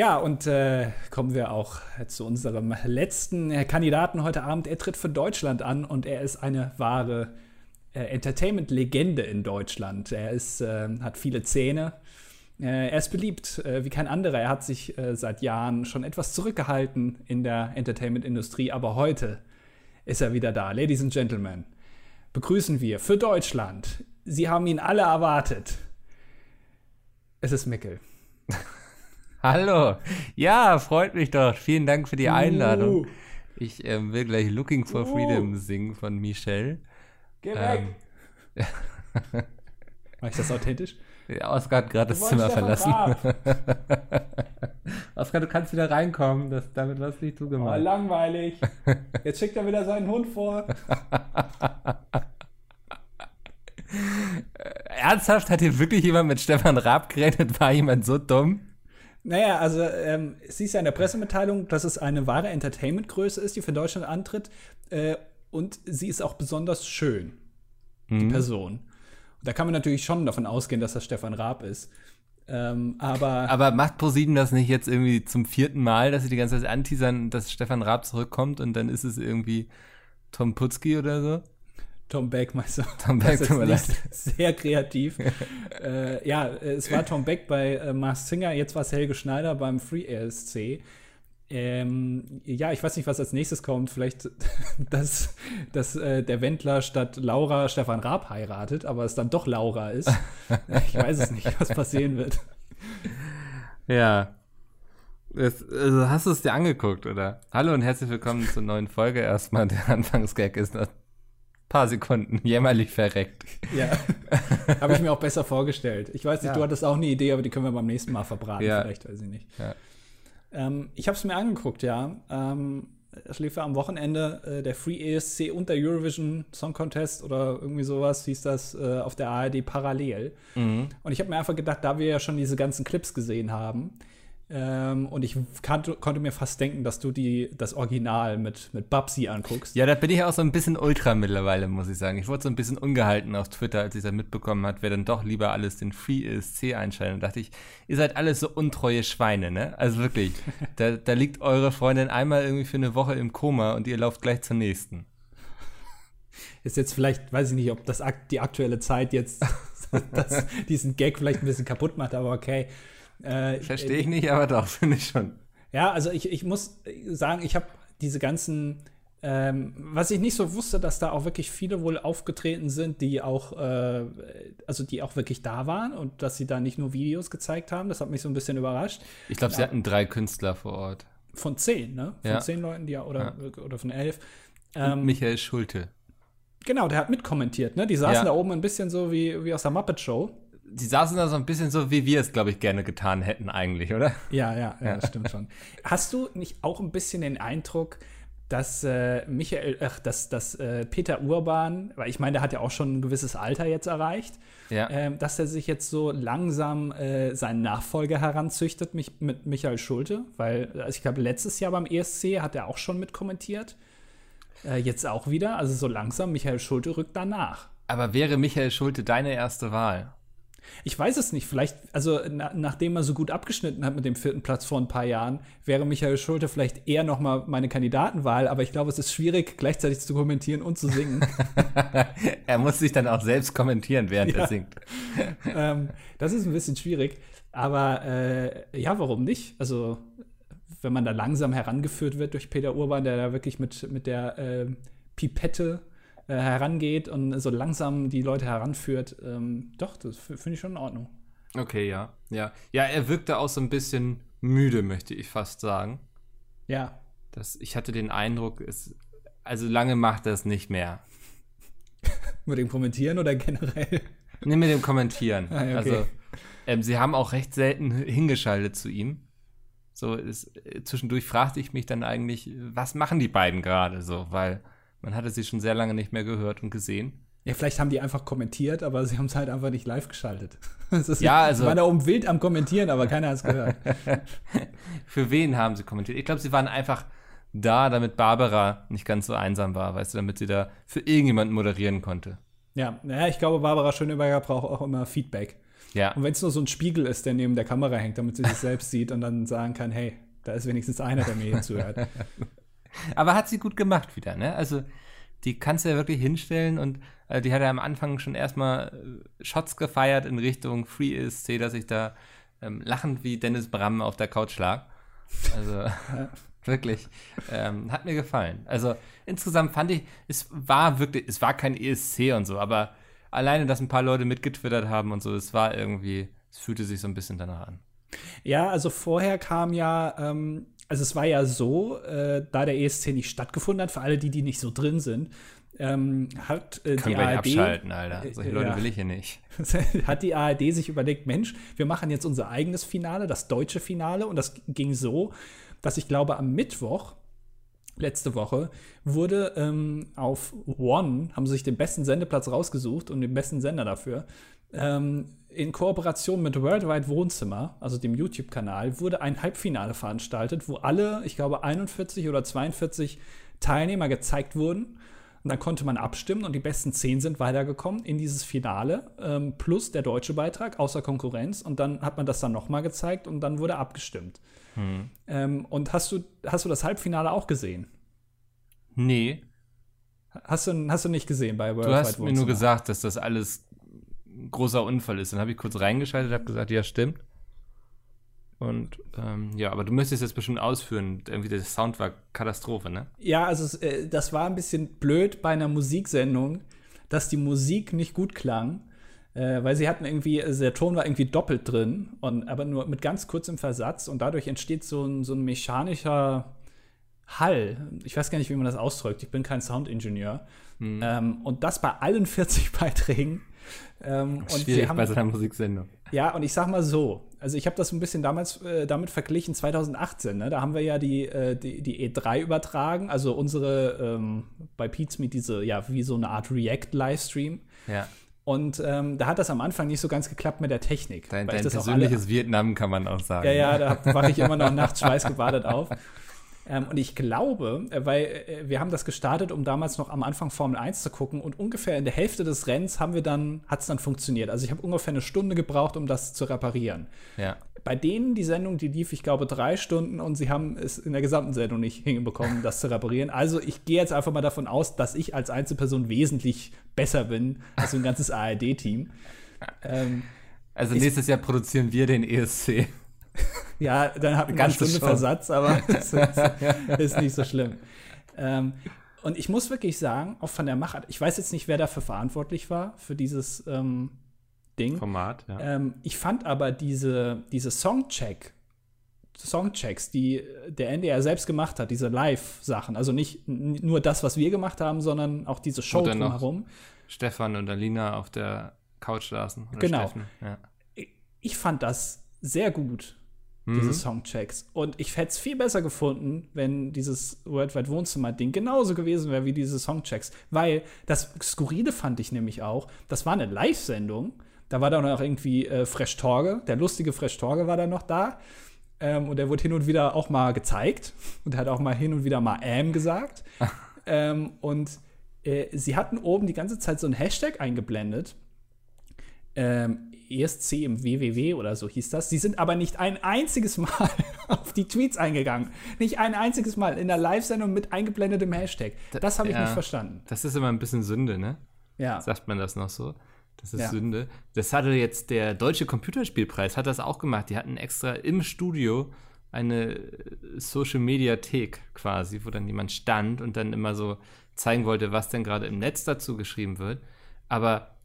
Ja, und äh, kommen wir auch zu unserem letzten Kandidaten heute Abend. Er tritt für Deutschland an und er ist eine wahre äh, Entertainment-Legende in Deutschland. Er ist, äh, hat viele Zähne. Äh, er ist beliebt äh, wie kein anderer. Er hat sich äh, seit Jahren schon etwas zurückgehalten in der Entertainment-Industrie, aber heute ist er wieder da. Ladies and Gentlemen, begrüßen wir für Deutschland. Sie haben ihn alle erwartet. Es ist Mickel. Hallo. Ja, freut mich doch. Vielen Dank für die Einladung. Uh. Ich ähm, will gleich Looking for uh. Freedom singen von Michelle. Geh weg! Ähm, Mach ich das authentisch? Ja, Oskar hat gerade das Zimmer verlassen. Oskar, du kannst wieder reinkommen. Das, damit was nicht du gemacht. Oh, langweilig. Jetzt schickt er wieder seinen Hund vor. Ernsthaft? Hat hier wirklich jemand mit Stefan Raab geredet? War jemand so dumm? Naja, also ähm, es hieß ja in der Pressemitteilung, dass es eine wahre Entertainment-Größe ist, die für Deutschland antritt. Äh, und sie ist auch besonders schön, mhm. die Person. Und da kann man natürlich schon davon ausgehen, dass das Stefan Raab ist. Ähm, aber, aber macht ProSieben das nicht jetzt irgendwie zum vierten Mal, dass sie die ganze Zeit anteasern, dass Stefan Raab zurückkommt und dann ist es irgendwie Tom Putzki oder so? Tom Beck, meinst du? Tom Beck, tut mir leid. Sehr kreativ. äh, ja, es war Tom Beck bei äh, Mars Singer, jetzt war es Helge Schneider beim Free ESC. Ähm, ja, ich weiß nicht, was als nächstes kommt. Vielleicht, dass, dass äh, der Wendler statt Laura Stefan Raab heiratet, aber es dann doch Laura ist. ich weiß es nicht, was passieren wird. Ja. Das, also hast du es dir angeguckt, oder? Hallo und herzlich willkommen zur neuen Folge. Erstmal, der Anfangsgag ist paar Sekunden jämmerlich verreckt. Ja. Habe ich mir auch besser vorgestellt. Ich weiß nicht, ja. du hattest auch eine Idee, aber die können wir beim nächsten Mal verbraten. Ja. Vielleicht, weiß ich nicht. Ja. Ähm, ich habe es mir angeguckt, ja. Ähm, es lief ja am Wochenende äh, der Free ESC und der Eurovision Song Contest oder irgendwie sowas, hieß das äh, auf der ARD parallel. Mhm. Und ich habe mir einfach gedacht, da wir ja schon diese ganzen Clips gesehen haben, ähm, und ich kann, konnte mir fast denken, dass du die, das Original mit, mit Babsi anguckst. Ja, da bin ich auch so ein bisschen ultra mittlerweile, muss ich sagen. Ich wurde so ein bisschen ungehalten auf Twitter, als ich da mitbekommen hat, wer dann doch lieber alles den Free ESC einschaltet. Und dachte ich, ihr seid alles so untreue Schweine, ne? Also wirklich, da, da liegt eure Freundin einmal irgendwie für eine Woche im Koma und ihr lauft gleich zur nächsten. Ist jetzt vielleicht, weiß ich nicht, ob das die aktuelle Zeit jetzt das, diesen Gag vielleicht ein bisschen kaputt macht, aber okay. Äh, Verstehe ich nicht, aber doch, finde ich schon. Ja, also ich, ich muss sagen, ich habe diese ganzen, ähm, was ich nicht so wusste, dass da auch wirklich viele wohl aufgetreten sind, die auch, äh, also die auch wirklich da waren und dass sie da nicht nur Videos gezeigt haben. Das hat mich so ein bisschen überrascht. Ich glaube, sie hatten drei Künstler vor Ort. Von zehn, ne? Von ja. zehn Leuten, die oder, ja. oder von elf. Ähm, Michael Schulte. Genau, der hat mitkommentiert, ne? Die saßen ja. da oben ein bisschen so wie, wie aus der Muppet Show die saßen da so ein bisschen so, wie wir es, glaube ich, gerne getan hätten eigentlich, oder? Ja, ja, ja, das stimmt schon. Hast du nicht auch ein bisschen den Eindruck, dass äh, Michael, ach, dass, dass äh, Peter Urban, weil ich meine, der hat ja auch schon ein gewisses Alter jetzt erreicht, ja. ähm, dass er sich jetzt so langsam äh, seinen Nachfolger heranzüchtet mich, mit Michael Schulte, weil also ich glaube, letztes Jahr beim ESC hat er auch schon mitkommentiert. Äh, jetzt auch wieder, also so langsam, Michael Schulte rückt danach. Aber wäre Michael Schulte deine erste Wahl? Ich weiß es nicht. Vielleicht, also na, nachdem er so gut abgeschnitten hat mit dem vierten Platz vor ein paar Jahren, wäre Michael Schulte vielleicht eher noch mal meine Kandidatenwahl. Aber ich glaube, es ist schwierig, gleichzeitig zu kommentieren und zu singen. er muss sich dann auch selbst kommentieren, während ja. er singt. ähm, das ist ein bisschen schwierig. Aber äh, ja, warum nicht? Also wenn man da langsam herangeführt wird durch Peter Urban, der da wirklich mit, mit der äh, Pipette äh, herangeht und so langsam die Leute heranführt, ähm, doch, das finde ich schon in Ordnung. Okay, ja. Ja, ja er wirkte auch so ein bisschen müde, möchte ich fast sagen. Ja. Das, ich hatte den Eindruck, es, also lange macht er es nicht mehr. mit dem Kommentieren oder generell? Nee, mit dem Kommentieren. Ah, okay. Also, ähm, sie haben auch recht selten hingeschaltet zu ihm. So, ist, äh, zwischendurch fragte ich mich dann eigentlich, was machen die beiden gerade so, weil man hatte sie schon sehr lange nicht mehr gehört und gesehen. Ja, vielleicht haben die einfach kommentiert, aber sie haben es halt einfach nicht live geschaltet. ja, also. Sie waren da oben wild am Kommentieren, aber keiner hat es gehört. Für wen haben sie kommentiert? Ich glaube, sie waren einfach da, damit Barbara nicht ganz so einsam war, weißt du, damit sie da für irgendjemanden moderieren konnte. Ja, naja, ich glaube, Barbara Schöneberger braucht auch immer Feedback. Ja. Und wenn es nur so ein Spiegel ist, der neben der Kamera hängt, damit sie sich selbst sieht und dann sagen kann, hey, da ist wenigstens einer, der mir hier zuhört. Aber hat sie gut gemacht wieder, ne? Also die kannst du ja wirklich hinstellen und äh, die hat ja am Anfang schon erstmal äh, Shots gefeiert in Richtung Free ESC, dass ich da ähm, lachend wie Dennis Bram auf der Couch lag. Also wirklich, ähm, hat mir gefallen. Also insgesamt fand ich, es war wirklich, es war kein ESC und so, aber alleine, dass ein paar Leute mitgetwittert haben und so, es war irgendwie, es fühlte sich so ein bisschen danach an. Ja, also vorher kam ja, ähm, also es war ja so, äh, da der ESC nicht stattgefunden hat, für alle die, die nicht so drin sind, ähm, hat äh, die ARD abschalten, Alter. Solche Leute ja, will ich hier nicht. hat die ARD sich überlegt, Mensch, wir machen jetzt unser eigenes Finale, das deutsche Finale, und das ging so, dass ich glaube am Mittwoch letzte Woche wurde ähm, auf One, haben sie sich den besten Sendeplatz rausgesucht und den besten Sender dafür. Ähm, in Kooperation mit Worldwide Wohnzimmer, also dem YouTube-Kanal, wurde ein Halbfinale veranstaltet, wo alle, ich glaube, 41 oder 42 Teilnehmer gezeigt wurden. Und dann konnte man abstimmen und die besten zehn sind weitergekommen in dieses Finale, ähm, plus der deutsche Beitrag außer Konkurrenz. Und dann hat man das dann nochmal gezeigt und dann wurde abgestimmt. Hm. Ähm, und hast du, hast du das Halbfinale auch gesehen? Nee. Hast du, hast du nicht gesehen bei World Du hast mir nur gesagt, dass das alles großer Unfall ist. Dann habe ich kurz reingeschaltet, habe gesagt, ja, stimmt. Und ähm, ja, aber du müsstest jetzt bestimmt ausführen. Irgendwie der Sound war Katastrophe, ne? Ja, also äh, das war ein bisschen blöd bei einer Musiksendung, dass die Musik nicht gut klang äh, weil sie hatten irgendwie, also der Ton war irgendwie doppelt drin, und, aber nur mit ganz kurzem Versatz und dadurch entsteht so ein, so ein mechanischer Hall. Ich weiß gar nicht, wie man das ausdrückt. Ich bin kein Soundingenieur. Mhm. Ähm, und das bei allen 40 Beiträgen. Ähm, Schwierig haben, bei so einer Musiksendung. Ja, und ich sag mal so, also ich habe das ein bisschen damals äh, damit verglichen, 2018, ne? da haben wir ja die, äh, die, die, E3 übertragen, also unsere ähm, bei Pizmeet diese, ja, wie so eine Art React-Livestream. Ja. Und ähm, da hat das am Anfang nicht so ganz geklappt mit der Technik. Dein, dein persönliches alle, Vietnam kann man auch sagen. Ja, ja, da wache ich immer noch nachts schweißgebadet auf. Ähm, und ich glaube, äh, weil äh, wir haben das gestartet, um damals noch am Anfang Formel 1 zu gucken und ungefähr in der Hälfte des Rennens haben wir dann, hat es dann funktioniert. Also ich habe ungefähr eine Stunde gebraucht, um das zu reparieren. Ja. Bei denen, die Sendung, die lief, ich glaube, drei Stunden und sie haben es in der gesamten Sendung nicht hinbekommen, das zu reparieren. Also ich gehe jetzt einfach mal davon aus, dass ich als Einzelperson wesentlich besser bin als ein ganzes ARD-Team. Ähm, also nächstes Jahr produzieren wir den ESC. ja, dann hat man eine Stunde. Versatz, aber das ist, ist nicht so schlimm. Ähm, und ich muss wirklich sagen, auch von der Machart, ich weiß jetzt nicht, wer dafür verantwortlich war, für dieses ähm, Ding. Format, ja. Ähm, ich fand aber diese, diese Songcheck, Songchecks, die der NDR selbst gemacht hat, diese Live-Sachen, also nicht nur das, was wir gemacht haben, sondern auch diese Show drumherum. Stefan und Alina auf der Couch saßen. genau. Ja. Ich fand das sehr gut diese mhm. Songchecks. Und ich hätte es viel besser gefunden, wenn dieses Worldwide Wohnzimmer-Ding genauso gewesen wäre wie diese Songchecks. Weil das Skurrile fand ich nämlich auch, das war eine Live-Sendung. Da war dann auch irgendwie äh, Fresh Torge, der lustige Fresh Torge war dann noch da. Ähm, und der wurde hin und wieder auch mal gezeigt und hat auch mal hin und wieder mal ähm gesagt. ähm, und äh, sie hatten oben die ganze Zeit so ein Hashtag eingeblendet. Ähm, ESC im WWW oder so hieß das. Sie sind aber nicht ein einziges Mal auf die Tweets eingegangen. Nicht ein einziges Mal in der Live-Sendung mit eingeblendetem Hashtag. Das habe ich ja, nicht verstanden. Das ist immer ein bisschen Sünde, ne? Ja. Sagt man das noch so? Das ist ja. Sünde. Das hatte jetzt der Deutsche Computerspielpreis, hat das auch gemacht. Die hatten extra im Studio eine Social Mediathek quasi, wo dann jemand stand und dann immer so zeigen wollte, was denn gerade im Netz dazu geschrieben wird. Aber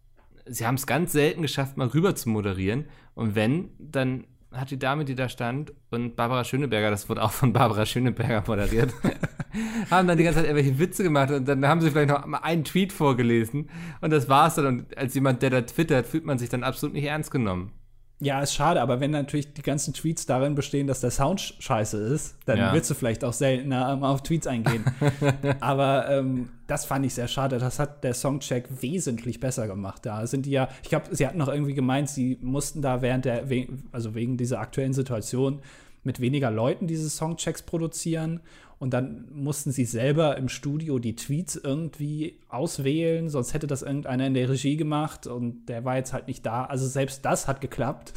sie haben es ganz selten geschafft, mal rüber zu moderieren. Und wenn, dann hat die Dame, die da stand, und Barbara Schöneberger, das wurde auch von Barbara Schöneberger moderiert, haben dann die ganze Zeit irgendwelche Witze gemacht und dann haben sie vielleicht noch mal einen Tweet vorgelesen und das war's dann. Und als jemand, der da twittert, fühlt man sich dann absolut nicht ernst genommen. Ja, ist schade, aber wenn natürlich die ganzen Tweets darin bestehen, dass der Sound scheiße ist, dann ja. willst du vielleicht auch seltener ähm, auf Tweets eingehen. aber ähm, das fand ich sehr schade. Das hat der Songcheck wesentlich besser gemacht. Da sind die ja, ich glaube, sie hatten noch irgendwie gemeint, sie mussten da während der, also wegen dieser aktuellen Situation, mit weniger Leuten diese Songchecks produzieren. Und dann mussten sie selber im Studio die Tweets irgendwie auswählen, sonst hätte das irgendeiner in der Regie gemacht und der war jetzt halt nicht da. Also selbst das hat geklappt.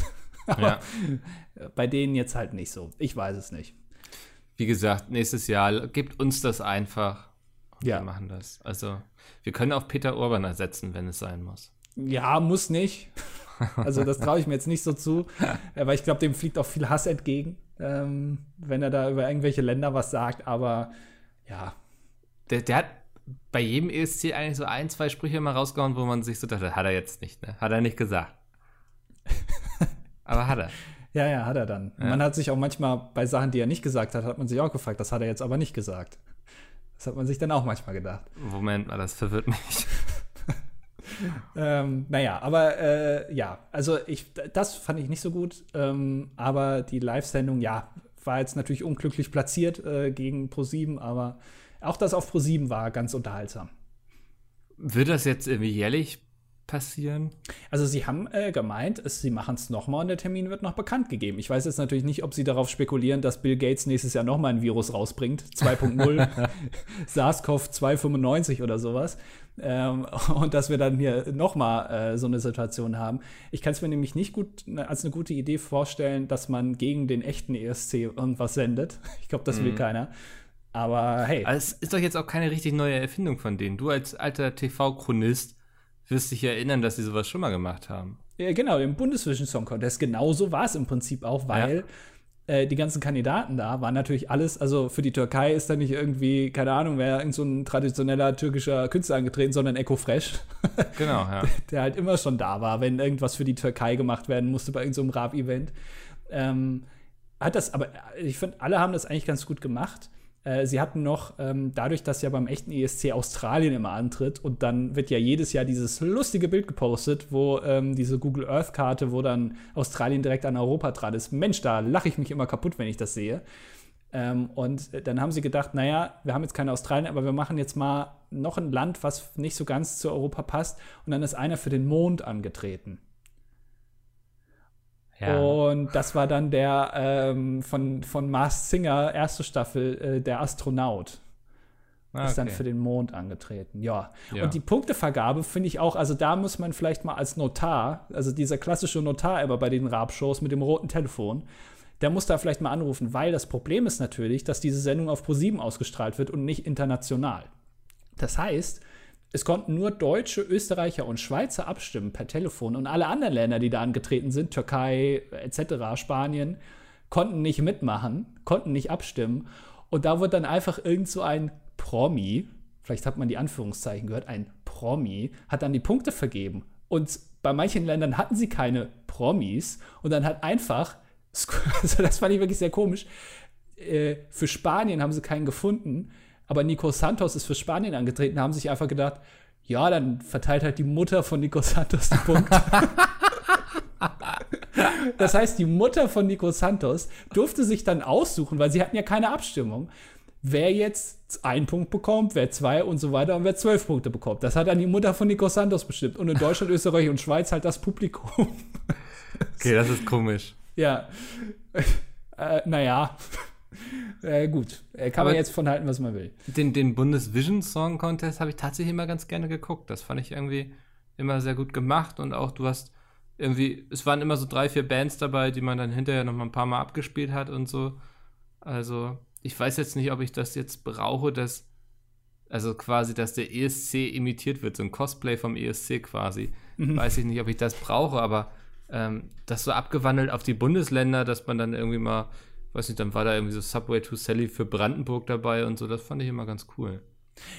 ja. bei denen jetzt halt nicht so. Ich weiß es nicht. Wie gesagt, nächstes Jahr gibt uns das einfach. ja. Wir machen das. Also, wir können auch Peter Urban ersetzen, wenn es sein muss. Ja, muss nicht. Also, das traue ich mir jetzt nicht so zu, weil ich glaube, dem fliegt auch viel Hass entgegen, ähm, wenn er da über irgendwelche Länder was sagt. Aber ja. Der, der hat bei jedem ESC eigentlich so ein, zwei Sprüche mal rausgehauen, wo man sich so dachte, hat er jetzt nicht, ne? Hat er nicht gesagt. Aber hat er. Ja, ja, hat er dann. Ja. Man hat sich auch manchmal bei Sachen, die er nicht gesagt hat, hat man sich auch gefragt, das hat er jetzt aber nicht gesagt. Das hat man sich dann auch manchmal gedacht. Moment mal, das verwirrt mich. ähm, naja, aber äh, ja, also ich, das fand ich nicht so gut. Ähm, aber die Live-Sendung, ja, war jetzt natürlich unglücklich platziert äh, gegen Pro7, aber auch das auf Pro7 war ganz unterhaltsam. Wird das jetzt irgendwie jährlich passieren? Also sie haben äh, gemeint, es, sie machen es nochmal und der Termin wird noch bekannt gegeben. Ich weiß jetzt natürlich nicht, ob sie darauf spekulieren, dass Bill Gates nächstes Jahr nochmal ein Virus rausbringt, 2.0, SARS-CoV 295 oder sowas. Ähm, und dass wir dann hier nochmal äh, so eine Situation haben. Ich kann es mir nämlich nicht gut ne, als eine gute Idee vorstellen, dass man gegen den echten ESC irgendwas sendet. Ich glaube, das will mhm. keiner. Aber hey. Also es ist doch jetzt auch keine richtig neue Erfindung von denen. Du als alter TV-Chronist wirst dich erinnern, dass sie sowas schon mal gemacht haben. Ja, genau, im Bundesvision Song Contest. Genauso war es im Prinzip auch, weil ja. äh, die ganzen Kandidaten da waren natürlich alles, also für die Türkei ist da nicht irgendwie, keine Ahnung, wer irgend so ein traditioneller türkischer Künstler angetreten, sondern Echo Fresh. Genau, ja. der, der, halt immer schon da war, wenn irgendwas für die Türkei gemacht werden musste bei irgendeinem so Rap-Event. Ähm, hat das, aber ich finde, alle haben das eigentlich ganz gut gemacht. Äh, sie hatten noch, ähm, dadurch, dass ja beim echten ESC Australien immer antritt und dann wird ja jedes Jahr dieses lustige Bild gepostet, wo ähm, diese Google Earth-Karte, wo dann Australien direkt an Europa trat, ist. Mensch, da lache ich mich immer kaputt, wenn ich das sehe. Ähm, und dann haben sie gedacht, naja, wir haben jetzt keine Australien, aber wir machen jetzt mal noch ein Land, was nicht so ganz zu Europa passt. Und dann ist einer für den Mond angetreten. Ja. Und das war dann der ähm, von, von Mars Singer, erste Staffel, äh, der Astronaut. Ah, ist dann für den Mond angetreten, ja. ja. Und die Punktevergabe finde ich auch, also da muss man vielleicht mal als Notar, also dieser klassische Notar immer bei den Rap-Shows mit dem roten Telefon, der muss da vielleicht mal anrufen, weil das Problem ist natürlich, dass diese Sendung auf Pro7 ausgestrahlt wird und nicht international. Das heißt, es konnten nur Deutsche, Österreicher und Schweizer abstimmen per Telefon und alle anderen Länder, die da angetreten sind, Türkei etc., Spanien, konnten nicht mitmachen, konnten nicht abstimmen. Und da wird dann einfach irgend so ein Promi, vielleicht hat man die Anführungszeichen gehört, ein Promi, hat dann die Punkte vergeben. Und bei manchen Ländern hatten sie keine Promis und dann hat einfach, also das fand ich wirklich sehr komisch, äh, für Spanien haben sie keinen gefunden aber Nico Santos ist für Spanien angetreten, haben sich einfach gedacht, ja, dann verteilt halt die Mutter von Nico Santos die Punkte. das heißt, die Mutter von Nico Santos durfte sich dann aussuchen, weil sie hatten ja keine Abstimmung, wer jetzt einen Punkt bekommt, wer zwei und so weiter und wer zwölf Punkte bekommt. Das hat dann die Mutter von Nico Santos bestimmt. Und in Deutschland, Österreich und Schweiz halt das Publikum. okay, das ist komisch. Ja. Äh, naja. Äh, gut, äh, kann Aber man jetzt von halten, was man will. Den, den Bundesvision Song Contest habe ich tatsächlich immer ganz gerne geguckt. Das fand ich irgendwie immer sehr gut gemacht und auch du hast irgendwie, es waren immer so drei, vier Bands dabei, die man dann hinterher noch mal ein paar Mal abgespielt hat und so. Also, ich weiß jetzt nicht, ob ich das jetzt brauche, dass, also quasi, dass der ESC imitiert wird, so ein Cosplay vom ESC quasi. Mhm. Weiß ich nicht, ob ich das brauche, aber ähm, das so abgewandelt auf die Bundesländer, dass man dann irgendwie mal weiß nicht, dann war da irgendwie so Subway to Sally für Brandenburg dabei und so. Das fand ich immer ganz cool.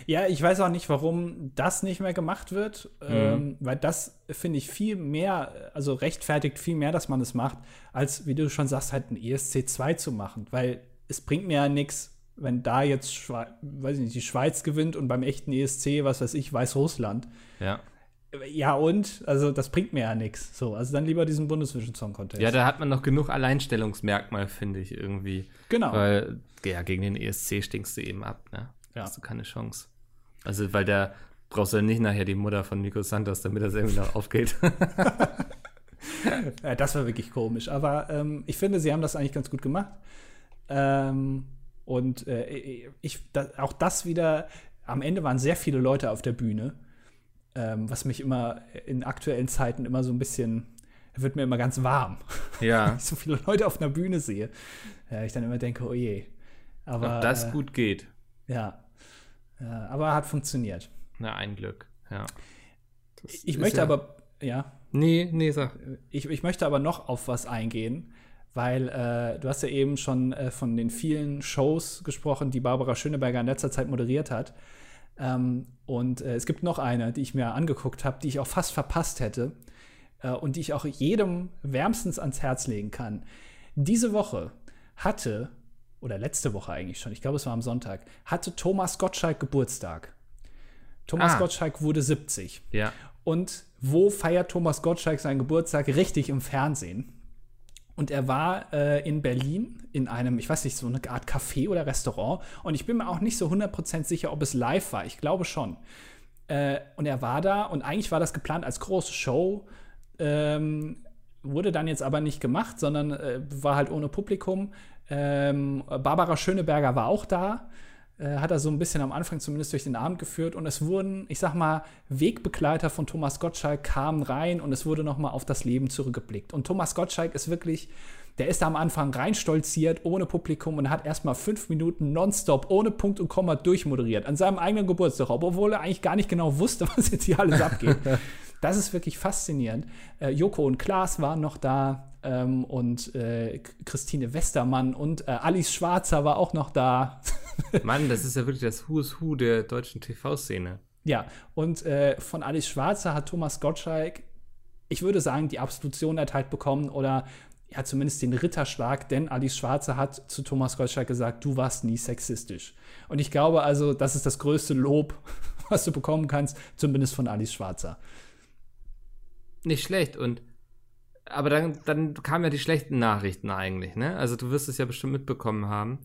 Ja, ich weiß auch nicht, warum das nicht mehr gemacht wird, mhm. ähm, weil das finde ich viel mehr, also rechtfertigt viel mehr, dass man es macht, als, wie du schon sagst, halt ein ESC 2 zu machen, weil es bringt mir ja nichts, wenn da jetzt, Schwe weiß ich nicht, die Schweiz gewinnt und beim echten ESC, was weiß ich, Weißrussland. Ja. Ja, und? Also, das bringt mir ja nichts. So, also dann lieber diesen Bundesvision Song Contest. Ja, da hat man noch genug Alleinstellungsmerkmal, finde ich, irgendwie. Genau. Weil, ja, gegen den ESC stinkst du eben ab, ne? Ja. Hast du keine Chance. Also, weil da brauchst du ja nicht nachher die Mutter von Nico Santos, damit das irgendwie noch aufgeht. ja, das war wirklich komisch. Aber ähm, ich finde, sie haben das eigentlich ganz gut gemacht. Ähm, und äh, ich, da, auch das wieder, am Ende waren sehr viele Leute auf der Bühne, ähm, was mich immer in aktuellen Zeiten immer so ein bisschen, wird mir immer ganz warm. Ja. Wenn ich so viele Leute auf einer Bühne sehe. Ja, ich dann immer denke, oh je. Aber, Ob das äh, gut geht. Ja. ja. Aber hat funktioniert. Na, ein Glück, ja. Das Ich möchte ja, aber, ja, Nee, nee, sag. ich, ich möchte aber noch auf was eingehen, weil äh, du hast ja eben schon äh, von den vielen Shows gesprochen, die Barbara Schöneberger in letzter Zeit moderiert hat. Ähm, und äh, es gibt noch eine, die ich mir angeguckt habe, die ich auch fast verpasst hätte äh, und die ich auch jedem wärmstens ans Herz legen kann. Diese Woche hatte, oder letzte Woche eigentlich schon, ich glaube, es war am Sonntag, hatte Thomas Gottschalk Geburtstag. Thomas Ah. Gottschalk wurde 70. Ja. Und wo feiert Thomas Gottschalk seinen Geburtstag? Richtig im Fernsehen. Und er war äh, in Berlin in einem, ich weiß nicht, so eine Art Café oder Restaurant. Und ich bin mir auch nicht so 100% sicher, ob es live war. Ich glaube schon. Äh, und er war da und eigentlich war das geplant als große Show. Ähm, wurde dann jetzt aber nicht gemacht, sondern äh, war halt ohne Publikum. Ähm, Barbara Schöneberger war auch da hat er so ein bisschen am Anfang zumindest durch den Abend geführt und es wurden, ich sag mal, Wegbegleiter von Thomas Gottschalk kamen rein und es wurde nochmal auf das Leben zurückgeblickt. Und Thomas Gottschalk ist wirklich, der ist da am Anfang reinstolziert, ohne Publikum und hat erstmal fünf Minuten nonstop, ohne Punkt und Komma durchmoderiert, an seinem eigenen Geburtstag, obwohl er eigentlich gar nicht genau wusste, was jetzt hier alles abgeht. Das ist wirklich faszinierend. Äh, Joko und Klaas waren noch da ähm, und äh, Christine Westermann und äh, Alice Schwarzer war auch noch da. Mann, das ist ja wirklich das Who's Who der deutschen TV-Szene. Ja, und äh, von Alice Schwarzer hat Thomas Gottschalk, ich würde sagen, die Absolution erteilt bekommen oder ja, zumindest den Ritterschlag, denn Alice Schwarzer hat zu Thomas Gottschalk gesagt, du warst nie sexistisch. Und ich glaube also, das ist das größte Lob, was du bekommen kannst, zumindest von Alice Schwarzer. Nicht schlecht und aber dann, dann kamen ja die schlechten Nachrichten eigentlich, ne? Also du wirst es ja bestimmt mitbekommen haben.